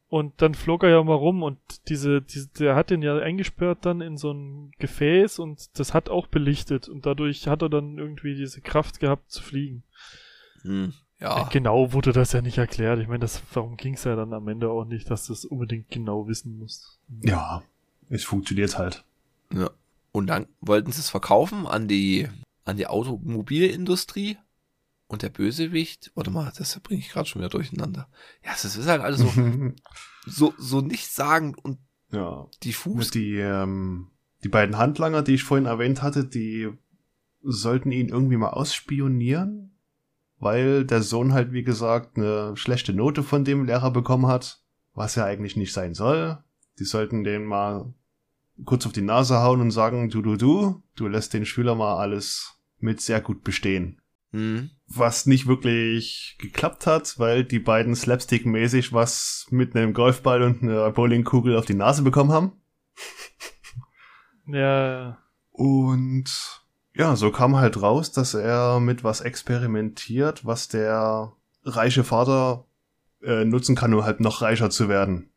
Und dann flog er ja mal rum und diese, diese, der hat den ja eingesperrt dann in so ein Gefäß und das hat auch belichtet und dadurch hat er dann irgendwie diese Kraft gehabt zu fliegen. Hm, ja. Genau wurde das ja nicht erklärt. Ich meine, das, darum ging es ja dann am Ende auch nicht, dass du es unbedingt genau wissen musst. Ja, es funktioniert halt. ja. Und dann wollten sie es verkaufen an die, an die Automobilindustrie. Und der Bösewicht, warte mal, das bringe ich gerade schon wieder durcheinander. Ja, das ist halt alles so, so, so nichtssagend und ja. diffus. Die, ähm, die beiden Handlanger, die ich vorhin erwähnt hatte, die sollten ihn irgendwie mal ausspionieren, weil der Sohn halt, wie gesagt, eine schlechte Note von dem Lehrer bekommen hat, was ja eigentlich nicht sein soll. Die sollten den mal kurz auf die Nase hauen und sagen, du, du, du, du lässt den Schüler mal alles mit sehr gut bestehen. Hm. Was nicht wirklich geklappt hat, weil die beiden slapstick-mäßig was mit einem Golfball und einer Bowlingkugel auf die Nase bekommen haben. Ja, Und ja, so kam halt raus, dass er mit was experimentiert, was der reiche Vater äh, nutzen kann, um halt noch reicher zu werden.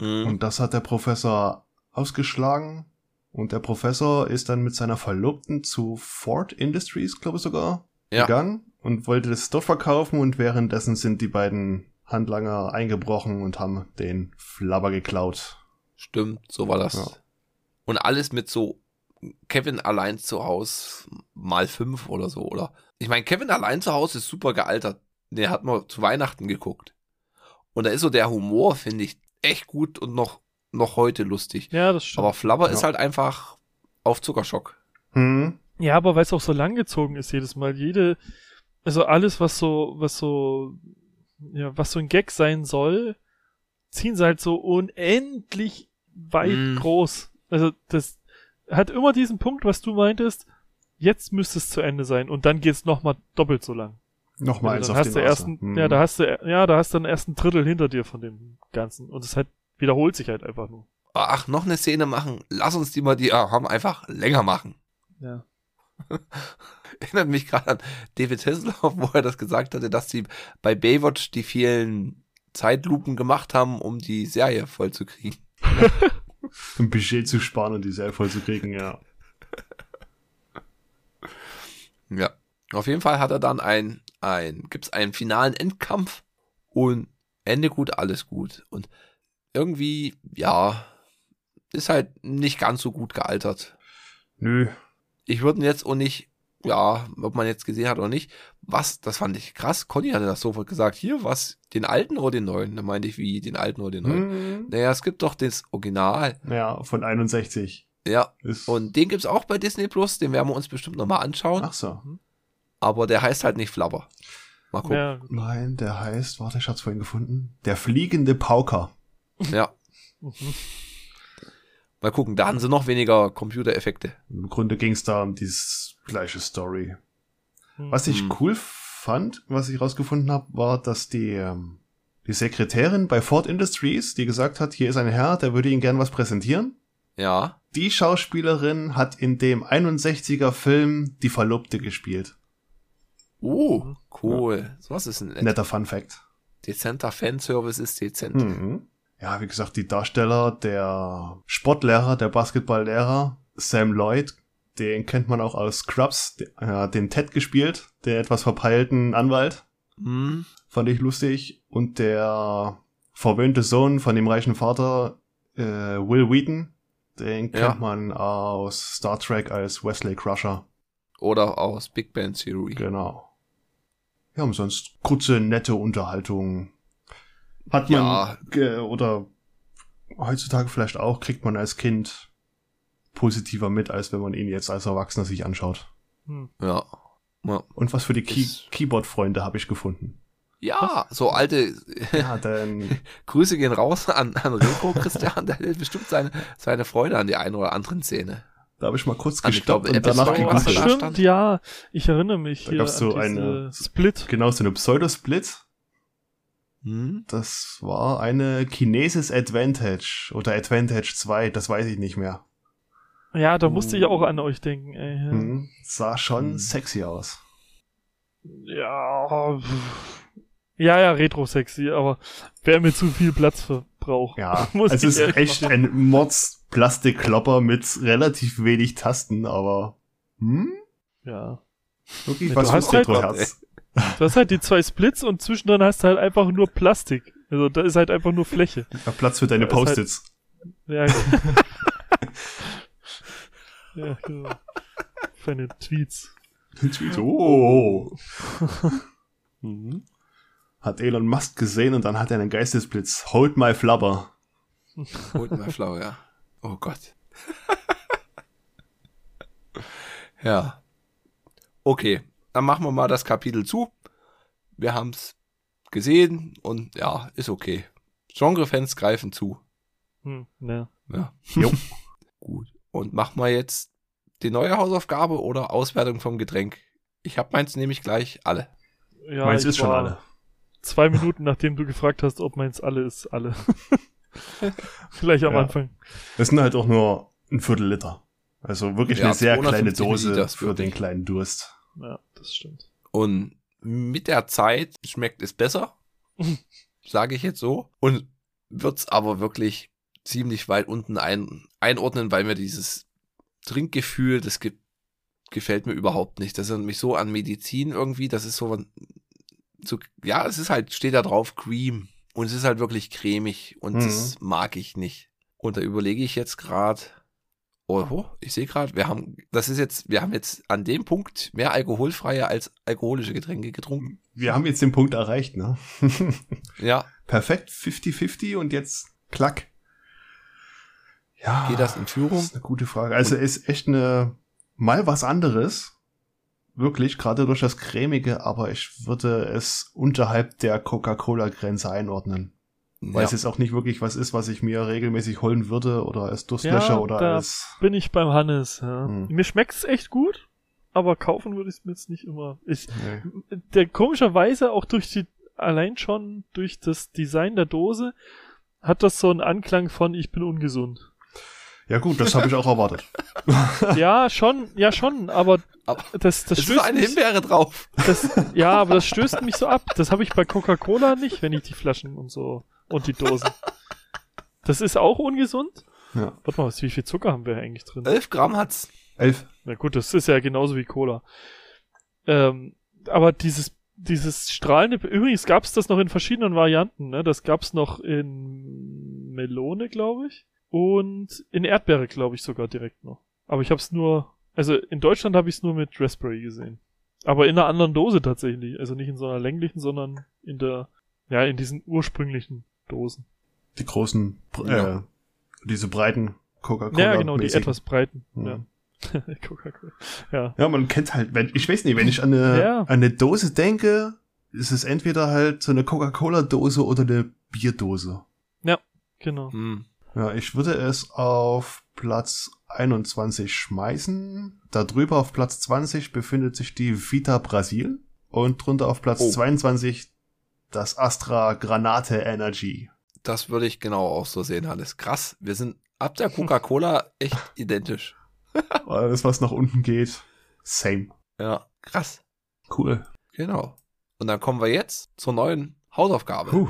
Hm. Und das hat der Professor ausgeschlagen. Und der Professor ist dann mit seiner Verlobten zu Ford Industries, glaube ich sogar, Ja. gegangen und wollte das dort verkaufen. Und währenddessen sind die beiden Handlanger eingebrochen und haben den Flabber geklaut. Stimmt, so war das. Ja. Und alles mit so Kevin allein zu Haus mal fünf oder so, oder? Ich meine, Kevin allein zu Hause ist super gealtert. Der hat man zu Weihnachten geguckt. Und da ist so der Humor, finde ich, echt gut und noch, noch heute lustig. Ja, das stimmt. Aber Flubber Ja. ist halt einfach auf Zuckerschock. Hm. Ja, aber weil es auch so langgezogen ist jedes Mal. Jede, also alles, was so, was so, ja, was so ein Gag sein soll, ziehen sie halt so unendlich weit Mm. groß. Also das hat immer diesen Punkt, was du meintest, jetzt müsste es zu Ende sein und dann geht's noch mal doppelt so lang. Nochmal eins Also dann auf hast den ersten, Hm. ja, da hast du, ja, da hast du dann erst ein Drittel hinter dir von dem Ganzen und es halt wiederholt sich halt einfach nur. Ach, noch eine Szene machen. Lass uns die mal, die wir haben, einfach länger machen. Ja. Erinnert mich gerade an David Hasselhoff, wo er das gesagt hatte, dass sie bei Baywatch die vielen Zeitlupen gemacht haben, um die Serie vollzukriegen. ein Budget zu sparen und die Serie voll zu kriegen, ja. Ja. Auf jeden Fall hat er dann ein, ein, gibt's einen finalen Endkampf und Ende gut, alles gut. Und irgendwie, ja, ist halt nicht ganz so gut gealtert. Nö. Ich würde ihn jetzt auch nicht, ja, ob man jetzt gesehen hat oder nicht, was, das fand ich krass. Conny hatte das sofort gesagt, hier, was, den alten oder den neuen? Da meinte ich, wie, den alten oder den neuen? Hm. Naja, es gibt doch das Original. Ja, von 61. Ja, Ist und den gibt's auch bei Disney Plus, den werden wir uns bestimmt nochmal anschauen. Ach so. Aber der heißt halt nicht Flubber. Mal gucken. Ja, Nein, der heißt, warte, ich hab's vorhin gefunden. Der fliegende Pauker. Ja. mhm. Mal gucken, da haben sie noch weniger Computereffekte. Im Grunde ging's da um dieses gleiche Story. Was ich Hm. cool fand, was ich rausgefunden habe, war, dass die, ähm, die Sekretärin bei Ford Industries, die gesagt hat, hier ist ein Herr, der würde Ihnen gern was präsentieren. Ja. Die Schauspielerin hat in dem 61er Film die Verlobte gespielt. Oh, cool. So was ist ein Netter Fun Fact. dezenter Fanservice ist dezent. Mhm. Ja, wie gesagt, die Darsteller, der Sportlehrer, der Basketballlehrer, Sam Lloyd, den kennt man auch aus Scrubs, äh, den Ted gespielt, der etwas verpeilten Anwalt. Hm. fand ich lustig. Und der verwöhnte Sohn von dem reichen Vater, äh, Will Wheaton, den kennt Ja. man aus Star Trek als Wesley Crusher. Oder aus Big Bang Theory. Genau. Ja, umsonst kurze, nette Unterhaltung. Hat man, Ja. oder heutzutage vielleicht auch, kriegt man als Kind positiver mit, als wenn man ihn jetzt als Erwachsener sich anschaut. Hm. Ja. Ja, Und was für die Key Keyboard-Freunde habe ich gefunden. ja so alte Ja, denn Grüße gehen raus an, an Rico Christian, der hat bestimmt seine, seine Freude an die eine oder anderen Szene. da habe ich mal kurz ich gestoppt und danach was gegoogelt. stimmt, stand? ja. Ich erinnere mich Da hier gab's so eine- Split. Genau, so eine Pseudosplit. Hm? Das war eine Kinesis Advantage oder Advantage 2, das weiß ich nicht mehr. Ja, da musste ich auch an euch denken. Ey. Hm, sah schon Hm. sexy aus. Ja, ja, ja, retro-sexy, aber wäre mir zu viel Platz verbraucht. Ja, Muss es ist echt machen. ein Mods-Plastikklopper mit relativ wenig Tasten, aber hm? Ja. Wirklich was hast halt- Retro-Herz. Du hast halt die zwei Splits und zwischendrin hast du halt einfach nur Plastik. Also da ist halt einfach nur Fläche. Ja, Platz für deine halt- Post-its. Ja, ja genau. Für deine Tweets. Oh, Mhm. hat Elon Musk gesehen und dann hat er einen Geistesblitz. Hold my flubber. Holt mal flau, ja. Oh Gott. ja. Okay, dann machen wir mal das Kapitel zu. Wir haben's gesehen und ja, ist okay. Genre-Fans greifen zu. Hm, ja. Ja. Jo. Gut. Und machen wir jetzt die neue Hausaufgabe oder Auswertung vom Getränk? Ich hab meins nämlich gleich alle. ja Meins ist schon alle. Zwei Minuten, nachdem du gefragt hast, ob meins alle ist, alle. Gleich am Ja. Anfang. Das sind halt auch nur ein Viertel Liter. Also wirklich Ja, eine sehr kleine 250 Dose Milliliter für den kleinen Durst. Ja, das stimmt. Und mit der Zeit schmeckt es besser, sage ich jetzt so. Und wird's aber wirklich ziemlich weit unten ein, einordnen, weil mir dieses Trinkgefühl, das ge gefällt mir überhaupt nicht. Das erinnert mich so an Medizin irgendwie. Das ist so, so ja, es ist halt, steht da drauf Cream. Und es ist halt wirklich cremig. Und Mhm. das mag ich nicht. Und da überlege ich jetzt gerade, Oh, ich sehe gerade, wir haben, das ist jetzt, wir haben jetzt an dem Punkt mehr alkoholfreie als alkoholische Getränke getrunken. Wir haben jetzt den Punkt erreicht, ne? Ja, Perfekt, 50-50 und jetzt klack. Ja. geht das in Führung? Das ist eine gute Frage. Also ist echt eine, mal was anderes. Wirklich, gerade durch das Cremige, aber ich würde es unterhalb der Coca-Cola-Grenze einordnen. Weil Ja. es jetzt auch nicht wirklich was ist, was ich mir regelmäßig holen würde oder als Durstlöscher Ja, oder da als. bin ich beim Hannes. Ja. Hm. Mir schmeckt's echt gut, aber kaufen würde ich es mir jetzt nicht immer. Ich, Nee. der komischerweise auch durch die, allein schon durch das Design der Dose, hat das so einen Anklang von ich bin ungesund. Ja gut, das habe ich auch erwartet. ja, schon, ja schon, aber Aber das, das es ist stößt eine mich, Himbeere drauf. das, ja, aber das stößt mich so ab. Das habe ich bei Coca-Cola nicht, wenn ich die Flaschen und so und die Dosen. Das ist auch ungesund. Ja. Warte mal, was- wie viel Zucker haben wir eigentlich drin? 11 Gramm hat's. Elf. Na gut, das ist ja genauso wie Cola. Ähm, aber dieses, dieses strahlende, übrigens gab es das noch in verschiedenen Varianten, ne? Das gab es noch in Melone, glaube ich. Und in Erdbeere, glaube ich, sogar direkt noch. Aber ich habe es nur, also in Deutschland habe ich es nur mit Raspberry gesehen. Aber in einer anderen Dose tatsächlich. Also nicht in so einer länglichen, sondern in der, ja, in diesen ursprünglichen Dosen. Die großen, äh, Ja. diese breiten Coca-Cola. Ja, genau, die mäßigen. etwas breiten. Mhm. Ja. Coca-Cola. Ja. Ja, man kennt halt, wenn, ich weiß nicht, wenn ich an eine, Ja. an eine Dose denke, ist es entweder halt so eine Coca-Cola-Dose oder eine Bierdose. Genau. Hm. Ja, ich würde es auf Platz 21 schmeißen. Da drüber auf Platz 20 befindet sich die Vita Brasil und drunter auf Platz Oh. 22 das Astra Granate Energy. Das würde ich genau auch so sehen, Hannes. Krass, wir sind ab der Coca-Cola echt identisch. Alles, was nach unten geht, same. Ja, krass. Cool. Genau. Und dann kommen wir jetzt zur neuen Hausaufgabe. Puh.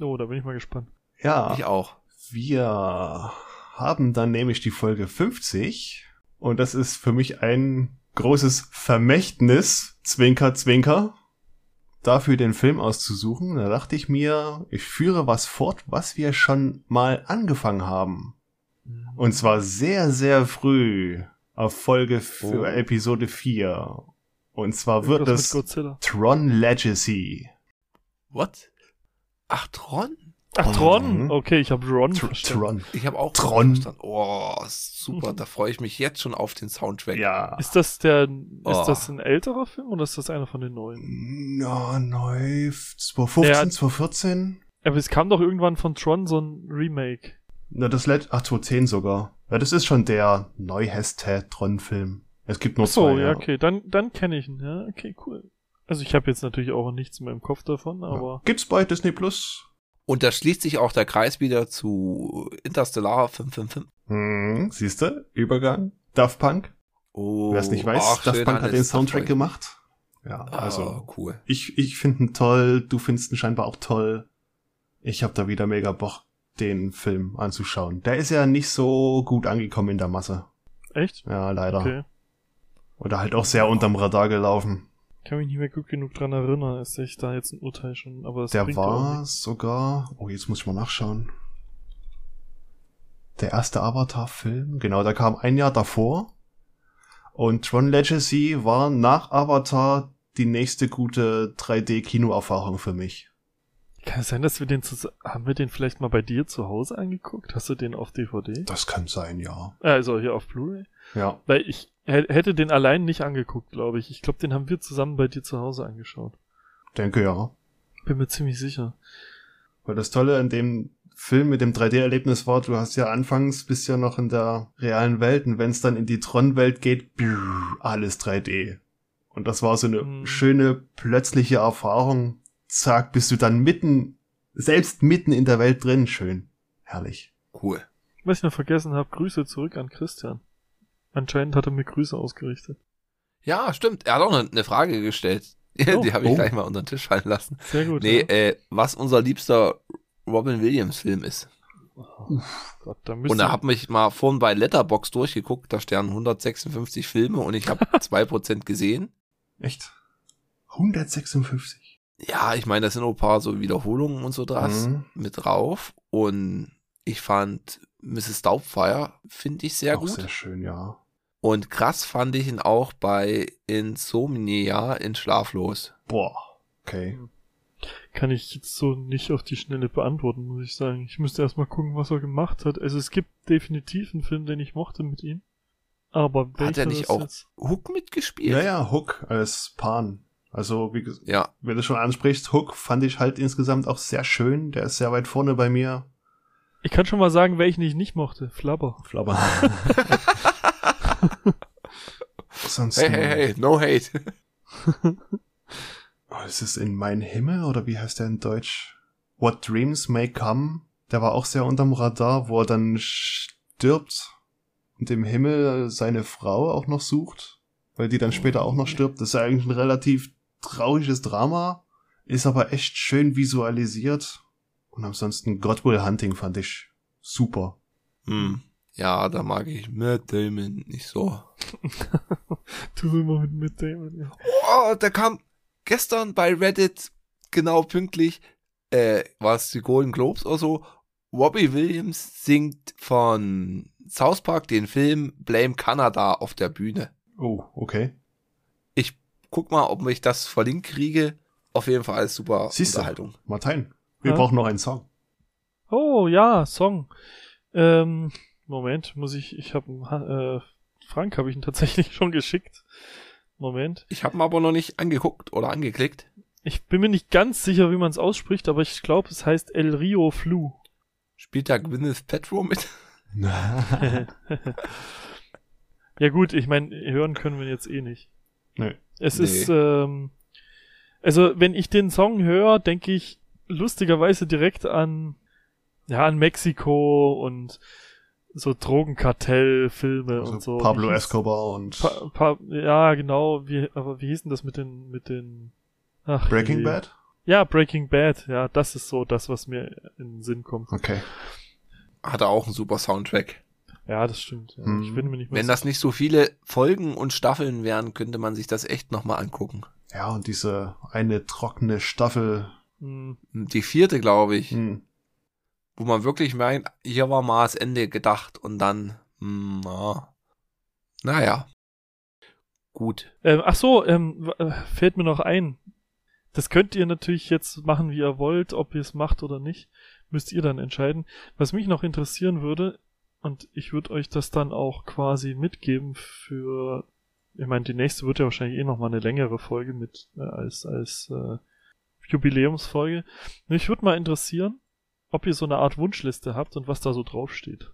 Oh, da bin ich mal gespannt. Ja. Ich auch. Wir haben dann nämlich die Folge 50 und das ist für mich ein großes Vermächtnis, Zwinker, Zwinker, dafür den Film auszusuchen. Da dachte ich mir, ich führe was fort, was wir schon mal angefangen haben. Und zwar sehr, sehr früh auf Folge für Oh. Episode 4. Und zwar wird es. Tron Legacy. What? Ach, Tron? Ach, Tron. Mhm. Okay, ich habe Ron Tr verstanden. Tron. Ich habe auch Tron. verstanden. Oh, super. Da freue ich mich jetzt schon auf den Soundtrack. Ja. Ist das der, Oh. ist das ein älterer Film oder ist das einer von den neuen? Ja, neu, 2015, Ja. 2014. Aber es kam doch irgendwann von Tron so ein Remake. Na, das let, ach, 2010 sogar. Ja, das ist schon der neueste Tron-Film. Es gibt nur Ach so, zwei. ja, okay, dann, dann kenne ich ihn. Ja, okay, cool. Also ich habe jetzt natürlich auch nichts mehr im Kopf davon, Ja. aber Gibt's bei Disney Plus. Und da schließt sich auch der Kreis wieder zu Interstellar 555. Hm, siehste, Übergang. Daft Punk. Oh, Wer es nicht weiß, ach, Daft Punk hat den Soundtrack gemacht. Ja, mich. also Ah, cool. ich, ich finde ihn toll, du findest ihn scheinbar auch toll. Ich habe da wieder mega Bock, den Film anzuschauen. Der ist ja nicht so gut angekommen in der Masse. echt? Ja, leider. Okay. Oder halt auch sehr unterm Radar gelaufen. Ich kann mich nicht mehr gut genug dran erinnern, als ich da jetzt ein Urteil schon, aber das Der war sogar, oh, jetzt muss ich mal nachschauen. Der erste Avatar-Film, genau, der kam ein Jahr davor. Und Tron Legacy war nach Avatar die nächste gute 3D-Kinoerfahrung für mich. Kann es sein, dass wir den zusammen, haben wir den vielleicht mal bei dir zu Hause angeguckt? Hast du den auf DVD? Das kann sein, ja. Äh, Also hier auf Blu-ray? Ja. Weil ich hätte den allein nicht angeguckt, glaube ich. Ich glaube, den haben wir zusammen bei dir zu Hause angeschaut. Denke ja. Bin mir ziemlich sicher. Weil das Tolle an dem Film mit dem 3D-Erlebnis war, du hast ja anfangs, bist ja noch in der realen Welt und wenn es dann in die Tron-Welt geht, alles 3D. Und das war so eine Mhm. schöne, plötzliche Erfahrung. Zack, bist du dann mitten, selbst mitten in der Welt drin. Schön. Herrlich. Cool. Was ich noch vergessen habe, Grüße zurück an Christian. Anscheinend hat er mir Grüße ausgerichtet. Ja, stimmt. Er hat auch eine, eine Frage gestellt. Oh, Die habe ich oh. gleich mal unter den Tisch fallen lassen. Sehr gut. Nee, ja. äh, was unser liebster Robin Williams Film ist. Gott, da Und da hab mich mal vorhin bei Letterbox durchgeguckt, da stehen 156 Filme und ich habe 2% gesehen. Echt? 156. Ja, ich meine, da sind noch ein paar so Wiederholungen und so dran Mhm. mit drauf. Und Ich fand Mrs. Doubtfire, finde ich sehr Auch gut. sehr schön, ja. Und krass fand ich ihn auch bei Insomnia in Schlaflos. Boah, okay. Kann ich jetzt so nicht auf die Schnelle beantworten, muss ich sagen. Ich müsste erstmal gucken, was er gemacht hat. Also es gibt definitiv einen Film, den ich mochte mit ihm. Aber welcher er nicht auch- jetzt? Hook mitgespielt. Ja, ja, Hook als Pan. Also, wie gesagt, Ja, wenn du schon ansprichst, Hook fand ich halt insgesamt auch sehr schön. Der ist sehr weit vorne bei mir. Ich kann schon mal sagen, welchen ich nicht mochte. Flubber. Flabber. Sonst hey, hey, hey, no hate. Oh, ist es in Mein Himmel oder wie heißt der in Deutsch? What Dreams May Come. Der war auch sehr unterm Radar, wo er dann stirbt und im Himmel seine Frau auch noch sucht, weil die dann später auch noch stirbt. Das ist eigentlich ein relativ trauriges Drama, ist aber echt schön visualisiert. Und ansonsten God Will Hunting fand ich super. Hm. Ja, da mag ich Matt Damon nicht so. Du immer mit, mit Damon, ja. Oh, da kam gestern bei Reddit genau pünktlich, äh, war es die Golden Globes oder so, Robbie Williams singt von South Park den Film Blame Canada auf der Bühne. Oh, okay. Ich guck mal, ob ich das verlinkt kriege. Auf jeden Fall super Siehst du? Unterhaltung. Martin, wir Ja? brauchen noch einen Song. Oh, ja, Song. Ähm, Moment, muss ich, ich habe, äh, Frank habe ich ihn tatsächlich schon geschickt. Moment. Ich habe ihn aber noch nicht angeguckt oder angeklickt. Ich bin mir nicht ganz sicher, wie man es ausspricht, aber ich glaube, es heißt El Rio Flu. Spielt da Gwyneth Petro mit? Ja gut, ich meine, hören können wir jetzt eh nicht. Nö. Es Nee. ist, ähm, also wenn ich den Song höre, denke ich lustigerweise direkt an, ja, an Mexiko und so Drogenkartellfilme Also und so. Pablo Escobar und Pa pa ja, genau, wie, aber wie hieß denn das mit den, mit den, ach, Breaking je. Bad? Ja, Breaking Bad, ja, das ist so das, was mir in den Sinn kommt. Okay. Hat er auch einen super Soundtrack. Ja, das stimmt. Ja. Hm. Ich bin mir nicht Wenn das nicht so viele Folgen und Staffeln wären, könnte man sich das echt nochmal angucken. Ja, und diese eine trockene Staffel. Hm, Die vierte, glaube ich, Hm. wo man wirklich meint, hier war mal das Ende gedacht und dann, hm, na, naja. Gut. Ähm, ach so, ähm, äh, fällt mir noch ein. Das könnt ihr natürlich jetzt machen, wie ihr wollt, ob ihr es macht oder nicht, müsst ihr dann entscheiden. Was mich noch interessieren würde, und ich würde euch das dann auch quasi mitgeben für, ich meine, die nächste wird ja wahrscheinlich eh nochmal eine längere Folge mit äh, als als äh, Jubiläumsfolge. Mich würde mal interessieren, ob ihr so eine Art Wunschliste habt und was da so draufsteht.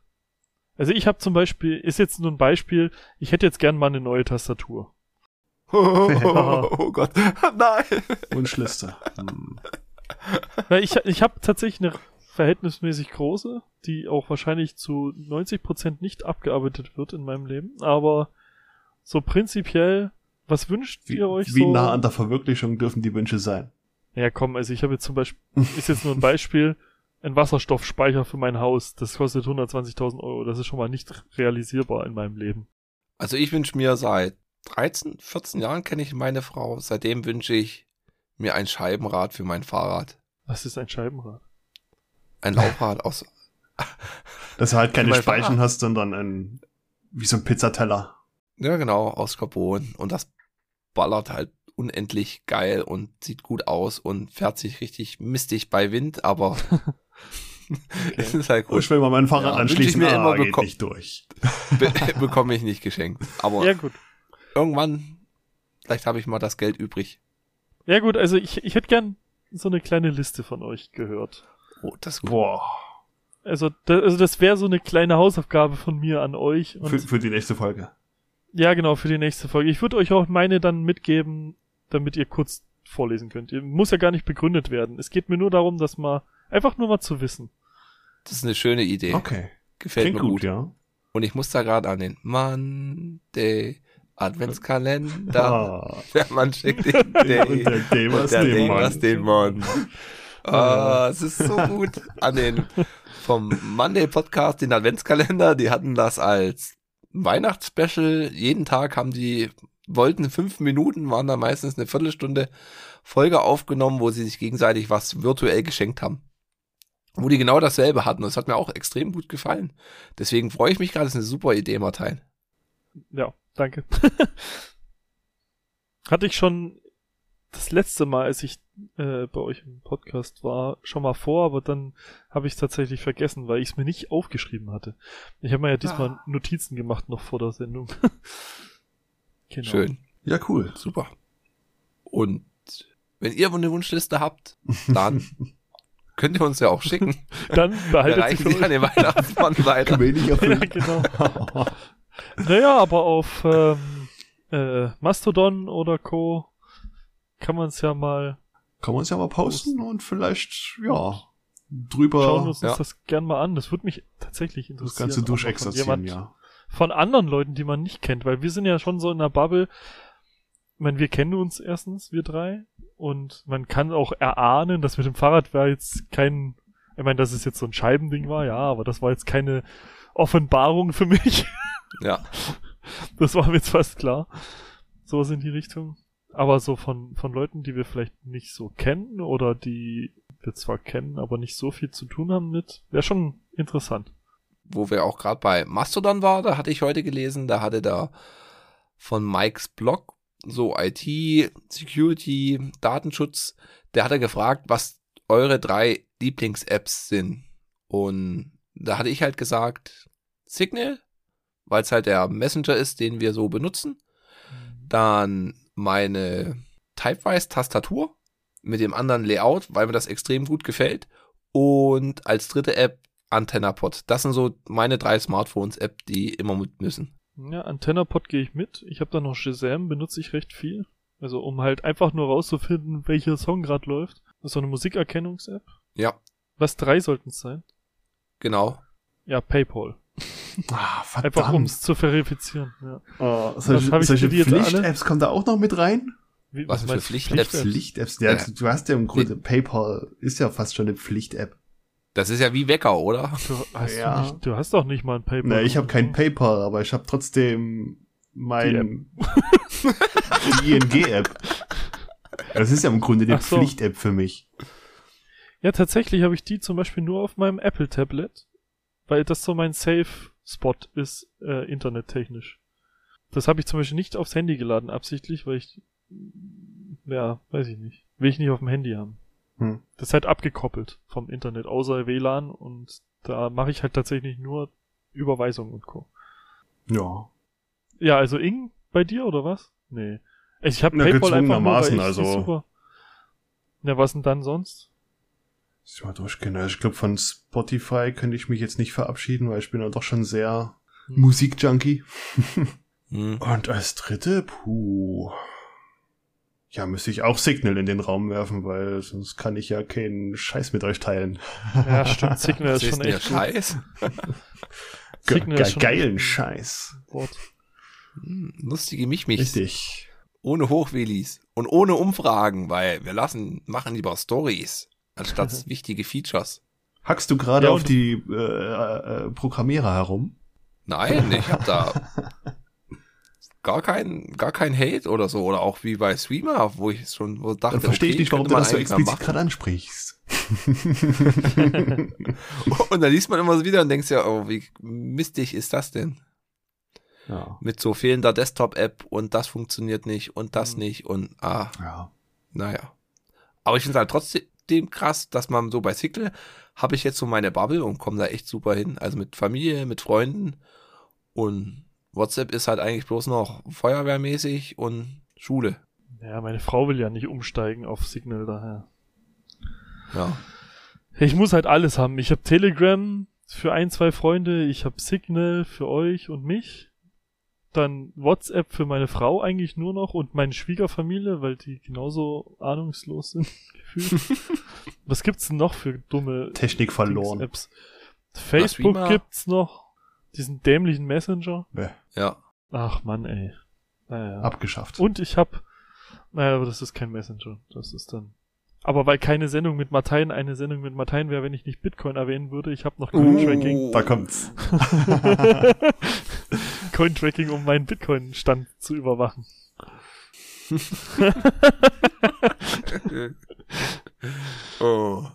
Also ich habe zum Beispiel, ist jetzt nur ein Beispiel, ich hätte jetzt gern mal eine neue Tastatur. Oh, Gott, nein. Wunschliste. Hm. Weil ich, ich habe tatsächlich eine verhältnismäßig große, die auch wahrscheinlich zu 90% nicht abgearbeitet wird in meinem Leben, aber so prinzipiell, was wünscht Wie, ihr euch wie so? nah an der Verwirklichung dürfen die Wünsche sein? Ja, komm, also ich habe jetzt zum Beispiel, ist jetzt nur ein Beispiel, ein Wasserstoffspeicher für mein Haus, das kostet 120.000 Euro, das ist schon mal nicht realisierbar in meinem Leben. Also ich wünsche mir seit 13, 14 Jahren kenne ich meine Frau. Seitdem wünsche ich mir ein Scheibenrad für mein Fahrrad. Was ist ein Scheibenrad? Ein Laufrad aus. Dass du halt keine Speichen Fahrrad. hast, sondern ein, wie so ein Pizzateller. Ja, genau, aus Carbon. Und das ballert halt unendlich geil und sieht gut aus und fährt sich richtig mistig bei Wind, aber es ist halt Oh, gut. ich will mal mein Fahrrad Ja, wünsch ich anschließen, mir ah, immer geht nicht durch. Be bekomme ich nicht geschenkt. Aber Ja gut. irgendwann, vielleicht habe ich mal das Geld übrig. Ja gut, also ich, ich hätte gern so eine kleine Liste von euch gehört. Oh, das. Boah. Also, da, also das wäre so eine kleine Hausaufgabe von mir an euch. Und Für, für die nächste Folge. ja, genau, für die nächste Folge. Ich würde euch auch meine dann mitgeben, damit ihr kurz vorlesen könnt. Ihr muss ja gar nicht begründet werden. Es geht mir nur darum, dass mal einfach nur mal zu wissen. Das ist eine schöne Idee. Okay. Gefällt Klingt mir gut, gut. ja. Und ich muss da gerade an den Monday Adventskalender. Ah. Der Mann schickt den Day. Und der Day was der Day Mann. was den Mann. Ah, es ist so gut. An den vom Monday Podcast, den Adventskalender, die hatten das als Weihnachtsspecial. Jeden Tag haben die, wollten fünf Minuten, waren da meistens eine Viertelstunde Folge aufgenommen, wo sie sich gegenseitig was virtuell geschenkt haben. wo die genau dasselbe hatten. Und das hat mir auch extrem gut gefallen. Deswegen freue ich mich gerade, das ist eine super Idee, Martin. Ja, danke. Hatte ich schon das letzte Mal, als ich äh, bei euch im Podcast war, schon mal vor, aber dann habe ich es tatsächlich vergessen, weil ich es mir nicht aufgeschrieben hatte. Ich habe mir ja diesmal Ah. Notizen gemacht noch vor der Sendung. genau. Schön. Ja, cool. Super. Und wenn ihr eine Wunschliste habt, dann könnt ihr uns ja auch schicken. Dann Wir behaltet sie für die an den Weihnachtsmann weiter. Ja, genau. Naja, aber auf ähm, äh, Mastodon oder Co. kann man es ja mal Kann man uns ja mal posten und vielleicht, ja, drüber schauen wir uns ja. das gern mal an. Das würde mich tatsächlich das interessieren. Ganze mal von durchexerzieren, jemand- ja. Von anderen Leuten, die man nicht kennt, weil wir sind ja schon so in einer Bubble. Ich meine, wir kennen uns erstens, wir drei. Und man kann auch erahnen, dass mit dem Fahrrad war jetzt kein, ich meine, dass es jetzt so ein Scheibending war, ja, aber das war jetzt keine Offenbarung für mich. Ja. Das war mir jetzt fast klar. Sowas in die Richtung. Aber so von, von Leuten, die wir vielleicht nicht so kennen oder die wir zwar kennen, aber nicht so viel zu tun haben mit, wäre schon interessant. Wo wir auch gerade bei Mastodon war, da hatte ich heute gelesen, da hatte da von Mikes Blog so IT, Security, Datenschutz, der hatte gefragt, was eure drei Lieblings-Apps sind. Und da hatte ich halt gesagt, Signal, weil es halt der Messenger ist, den wir so benutzen. Dann meine Typewise-Tastatur mit dem anderen Layout, weil mir das extrem gut gefällt. Und als dritte App AntennaPod. Das sind so meine drei Smartphones-App, die immer mit müssen. Ja, AntennaPod gehe ich mit. Ich habe da noch Shazam, benutze ich recht viel. Also um halt einfach nur rauszufinden, welcher Song gerade läuft. Das ist so eine Musikerkennungs-App. Ja, Was drei sollten es sein? genau. Ja, PayPal. Ah, Einfach um verdammt. es zu verifizieren. Ja. Oh, Was solche ich solche? Pflicht-Apps kommen da auch noch mit rein? Wie, Was denn für? Pflicht-Apps? Pflicht-Apps. Ja, Ja. du hast ja im Grunde, PayPal ist ja fast schon eine Pflicht-App. Das ist ja wie Wecker, oder? Du hast, Ja. du, nicht, du hast doch nicht mal ein PayPal. Na, ich habe kein PayPal, aber ich habe trotzdem mein ING-App. Das ist ja im Grunde eine so. Pflicht-App für mich. Ja, tatsächlich habe ich die zum Beispiel nur auf meinem Apple-Tablet, weil das so mein Safe-Spot ist, äh, internettechnisch. Das habe ich zum Beispiel nicht aufs Handy geladen, absichtlich, weil ich, ja, weiß ich nicht, will ich nicht auf dem Handy haben. Hm. Das ist halt abgekoppelt vom Internet, außer WLAN und da mache ich halt tatsächlich nur Überweisungen und Co. Ja. Ja, also Ing bei dir oder was? Nee. Ich habe Na, PayPal einfach nur, weil ich also- super. Ja, was denn dann sonst? Ich mal durchgehen. Also ich glaube, von Spotify könnte ich mich jetzt nicht verabschieden, weil ich bin ja doch schon sehr Hm. Musikjunkie. Hm. Und als dritte, puh. Ja, müsste ich auch Signal in den Raum werfen, weil sonst kann ich ja keinen Scheiß mit euch teilen. Ja, stimmt, Signal ist schon der echt gut. Scheiß. Signal Ge ist schon geilen Scheiß. Wort. Hm, Lustige Michmichs. Richtig. Ohne Hochwillis. Und ohne Umfragen, weil wir lassen, machen lieber Stories, anstatt wichtige Features. Hackst du gerade Ja, auf die äh, äh, Programmierer herum? Nein, ich hab da gar kein, gar kein Hate oder so. Oder auch wie bei Streamer, wo ich schon wo dachte, Dann verstehe ich okay, nicht, warum du man das so explizit gerade ansprichst. Und dann liest man immer so wieder und denkst ja, oh, wie mistig ist das denn? ja. Mit so fehlender Desktop-App und das funktioniert nicht und das Mhm. nicht und ah, ja. naja. Aber ich finde halt trotzdem krass, dass man so bei Signal habe ich jetzt so meine Bubble und komme da echt super hin. Also mit Familie, mit Freunden und WhatsApp ist halt eigentlich bloß noch feuerwehrmäßig und Schule. Ja, meine Frau will ja nicht umsteigen auf Signal daher. Ja. Ich muss halt alles haben. Ich habe Telegram für ein, zwei Freunde, ich habe Signal für euch und mich. Dann WhatsApp für meine Frau eigentlich nur noch und meine Schwiegerfamilie, weil die genauso ahnungslos sind, gefühlt. Was gibt's denn noch für dumme Technik verloren. Apps? Facebook gibt's noch. Diesen dämlichen Messenger. Bäh, Ja. Ach Mann, ey. Naja. abgeschafft. Und ich hab, naja, aber das ist kein Messenger. Das ist dann. Aber weil keine Sendung mit Martein eine Sendung mit Martein wäre, wenn ich nicht Bitcoin erwähnen würde, ich habe noch Cointracking. Da kommt's. Cointracking, um meinen Bitcoin-Stand zu überwachen. oh.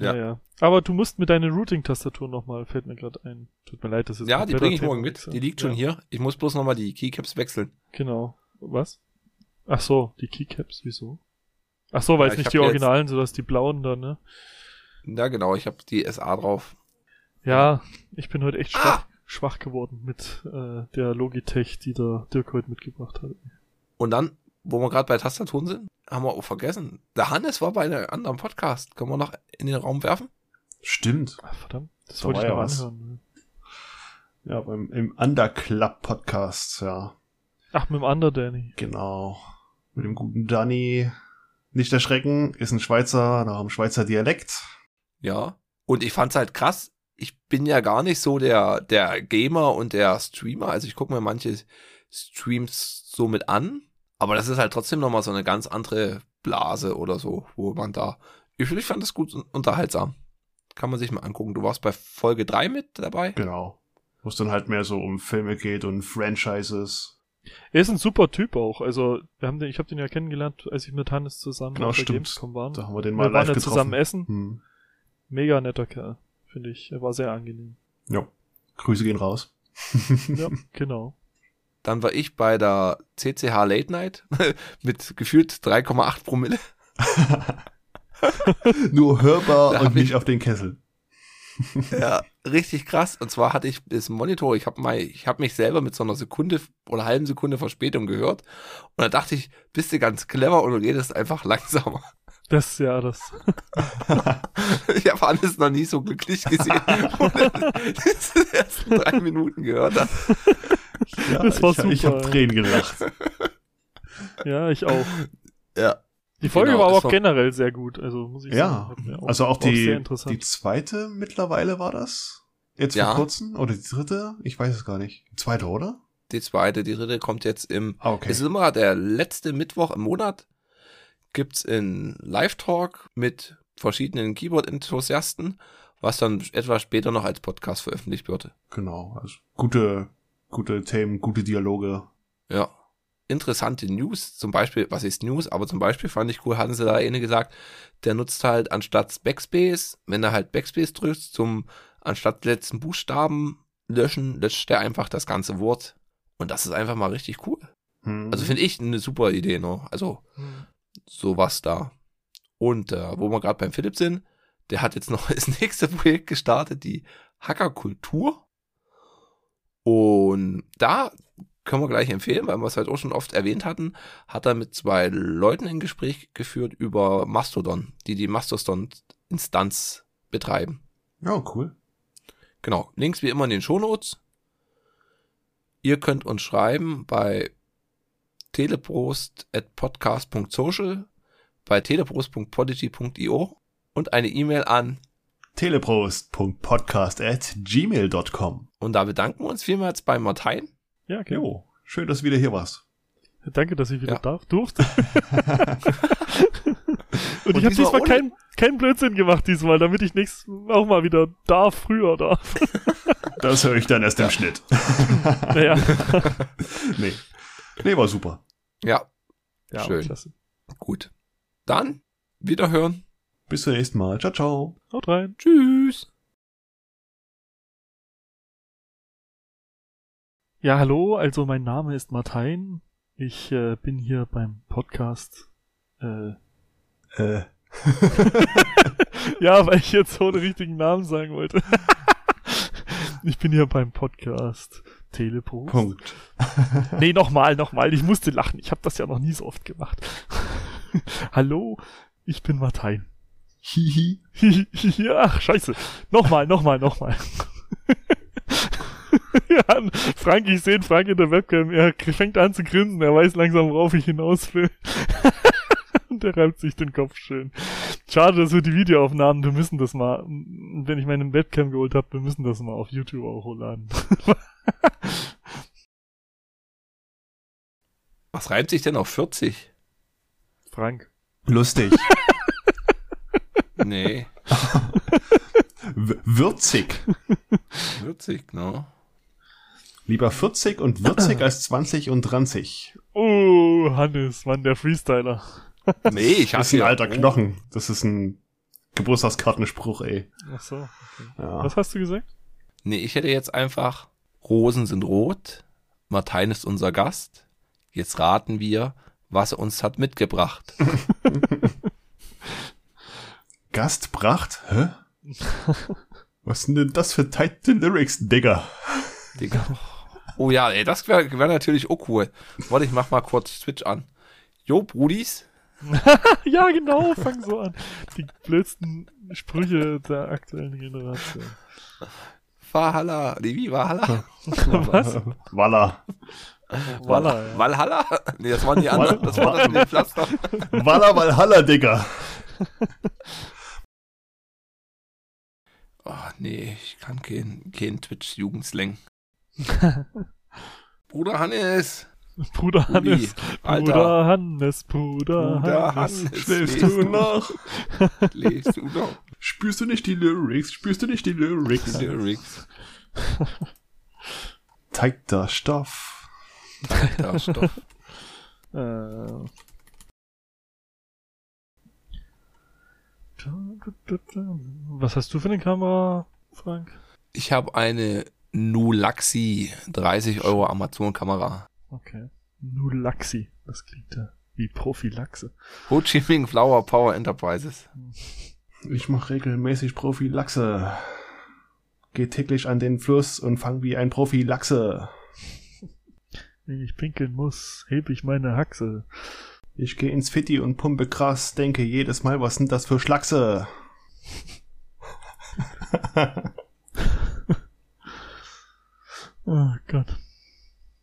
Ja. Ja. Aber du musst mit deiner Routing-Tastatur nochmal, fällt mir gerade ein. Tut mir leid, das ist Ja, die bringe ich morgen mit. Die liegt schon ja, hier. Ich muss bloß nochmal die Keycaps wechseln. Genau. Was? Ach so, die Keycaps, wieso? Ach so, weil Ja, es ich nicht die jetzt- Originalen, sondern die blauen da, ne? Ja, genau, ich habe die SA drauf. Ja, ich bin heute echt Ah! schwach, schwach geworden mit äh, der Logitech, die der Dirk heute mitgebracht hat. Und dann, wo wir gerade bei Tastaturen sind, haben wir auch vergessen. Der Hannes war bei einem anderen Podcast. Können wir noch in den Raum werfen? Stimmt. Ach, verdammt, das Da wollte war ich ja noch was. anhören. ne? Ja, beim, im Underclub Podcast, ja. Ach, mit dem Under Danny. Genau. Mit dem guten Danny. Nicht erschrecken, ist ein Schweizer, nach einem Schweizer Dialekt. Ja. Und ich fand's halt krass. Ich bin ja gar nicht so der, der Gamer und der Streamer. Also ich gucke mir manche Streams so mit an. Aber das ist halt trotzdem nochmal so eine ganz andere Blase oder so, wo man da. Ich, ich fand es gut un- unterhaltsam. Kann man sich mal angucken. Du warst bei Folge 3 mit dabei. Genau. Wo es dann halt mehr so um Filme geht und Franchises. Er ist ein super Typ auch. Also, wir haben den, ich habe den ja kennengelernt, als ich mit Hannes zusammen Genau, auf der stimmt. Gamescom waren. Da haben wir den wir mal waren live ja getroffen. zusammen essen. Hm. Mega netter Kerl, finde ich. Er war sehr angenehm. Ja. Grüße gehen raus. Ja, genau. Dann war ich bei der CCH Late Night mit gefühlt 3,8 Promille. Nur hörbar Da und hab ich- nicht auf den Kessel. Ja, richtig krass. Und zwar hatte ich das Monitor, ich habe mal, ich habe mich selber mit so einer Sekunde oder halben Sekunde Verspätung gehört. Und da dachte ich, bist du ganz clever und du redest einfach langsamer. Das, ja, das. Ich habe alles noch nie so glücklich gesehen, wo er diese ersten drei Minuten gehört hat. Ja, Das war ich, Ich habe super. Tränen gelacht. Ja, ich auch. Ja, Die Folge Genau, war aber es auch war- generell sehr gut. Also, muss ich Ja, sagen. mir also auch sehr die, interessant. die zweite mittlerweile war das? Jetzt Ja. vor kurzem? Oder die dritte? Ich weiß es gar nicht. Die zweite, oder? die zweite, die dritte kommt jetzt im Ah, okay. Es ist immer der letzte Mittwoch im Monat. Gibt's in Live-Talk mit verschiedenen Keyboard-Enthusiasten, was dann etwas später noch als Podcast veröffentlicht wird. Genau. Also gute, gute Themen, gute Dialoge. Ja. Interessante News, zum Beispiel, was ist News, aber zum Beispiel fand ich cool, hatten sie da eine gesagt, der nutzt halt anstatt Backspace, wenn er halt Backspace drückt, zum anstatt letzten Buchstaben löschen, löscht er einfach das ganze Wort. Und das ist einfach mal richtig cool. Hm. Also finde ich eine super Idee, ne? Also Hm. sowas da. Und äh, wo wir gerade beim Philipp sind, der hat jetzt noch das nächste Projekt gestartet, die Hackerkultur. Und da können wir gleich empfehlen, weil wir es halt auch schon oft erwähnt hatten, hat er mit zwei Leuten ein Gespräch geführt über Mastodon, die die Mastodon-Instanz betreiben. ja, cool. Genau, Links wie immer in den Shownotes. Ihr könnt uns schreiben bei teleprost.podcast.social, bei teleprost.podigy.io und eine E-Mail an. Teleprost.podcast at gmail.com. Und da bedanken wir uns vielmals bei Martein. Ja, okay. Jo, schön, dass du wieder hier warst. Danke, dass ich wieder Ja. darf, durfte. Und, Und ich habe diesmal diesmal ohne- keinen kein Blödsinn gemacht diesmal, damit ich nächstes auch mal wieder darf, früher darf. Das höre ich dann erst im Schnitt. naja. nee. Nee, war super. Ja, Ja, Schön. klasse. gut. Dann wiederhören. Bis zum nächsten Mal. Ciao, ciao. Haut rein. Tschüss. Ja, hallo, also mein Name ist Martin. Ich äh, bin hier beim Podcast. Äh, Äh, ja, weil ich jetzt so den richtigen Namen sagen wollte. ich bin hier beim Podcast Telepost. Punkt. Nee, nochmal, nochmal. Ich musste lachen. Ich habe das ja noch nie so oft gemacht. Hallo, ich bin Martin. Hihi. ja, ach, scheiße. Nochmal, nochmal, nochmal. ja, Frank, ich sehe Frank in der Webcam. Er fängt an zu grinsen. Er weiß langsam, worauf ich hinaus will. Und er reibt sich den Kopf schön. Schade, dass wir die Videoaufnahmen, wir müssen das mal, wenn ich meine Webcam geholt habe, wir müssen das mal auf YouTube auch hochladen. Was reimt sich denn auf 40? Frank. Lustig. Nee, würzig. 40, ne? Lieber 40 und würzig als 20 und 30. Oh, Hannes, Mann, der Freestyler. Nee, ich Das hab ist ein alter Knochen. Das ist ein Geburtstagskartenspruch, ey. Ach so. Okay. Ja. Was hast du gesagt? Nee, ich hätte jetzt einfach Rosen sind rot, Martein ist unser Gast. Jetzt raten wir, was er uns hat mitgebracht. Gastbracht? Hä? Was sind denn das für tighte Lyrics, Digga? Digga. Oh ja, ey, das wäre wär natürlich auch cool. Warte, ich mach mal kurz Twitch an. Jo, Brudis. ja, genau, fang so an. Die blödsten Sprüche der aktuellen Generation. Valhalla. Nee, wie Valhalla? Was? Walla. Walla, ja. Valhalla? Nee, das waren die anderen. Das war das mit dem Pflaster. Walla Valhalla, Digga. Oh, nee, ich kann kein, kein Twitch-Jugendslang. Bruder Hannes. Bruder Hannes. Alter. Bruder Hannes, Bruder, Bruder Hannes. Hannes. Schläfst du noch? Lest du noch Spürst du nicht die Lyrics? Spürst du nicht die Lyrics? die Lyrics? Tighter Stoff. Da, Stoff. Äh. Was hast du für eine Kamera, Frank? Ich habe eine Nulaxi 30 Euro Amazon-Kamera. Okay. Nulaxi. Das klingt ja wie Prophylaxe. Ho Chi Minh Flower Power Enterprises. Ich mach regelmäßig Prophylaxe. Geh täglich an den Fluss und fang wie ein Profi Lachse. Wenn ich pinkeln muss, heb ich meine Haxe. Ich geh ins Fitti und pumpe krass, denke jedes Mal, was sind das für Schlachse? Oh Gott.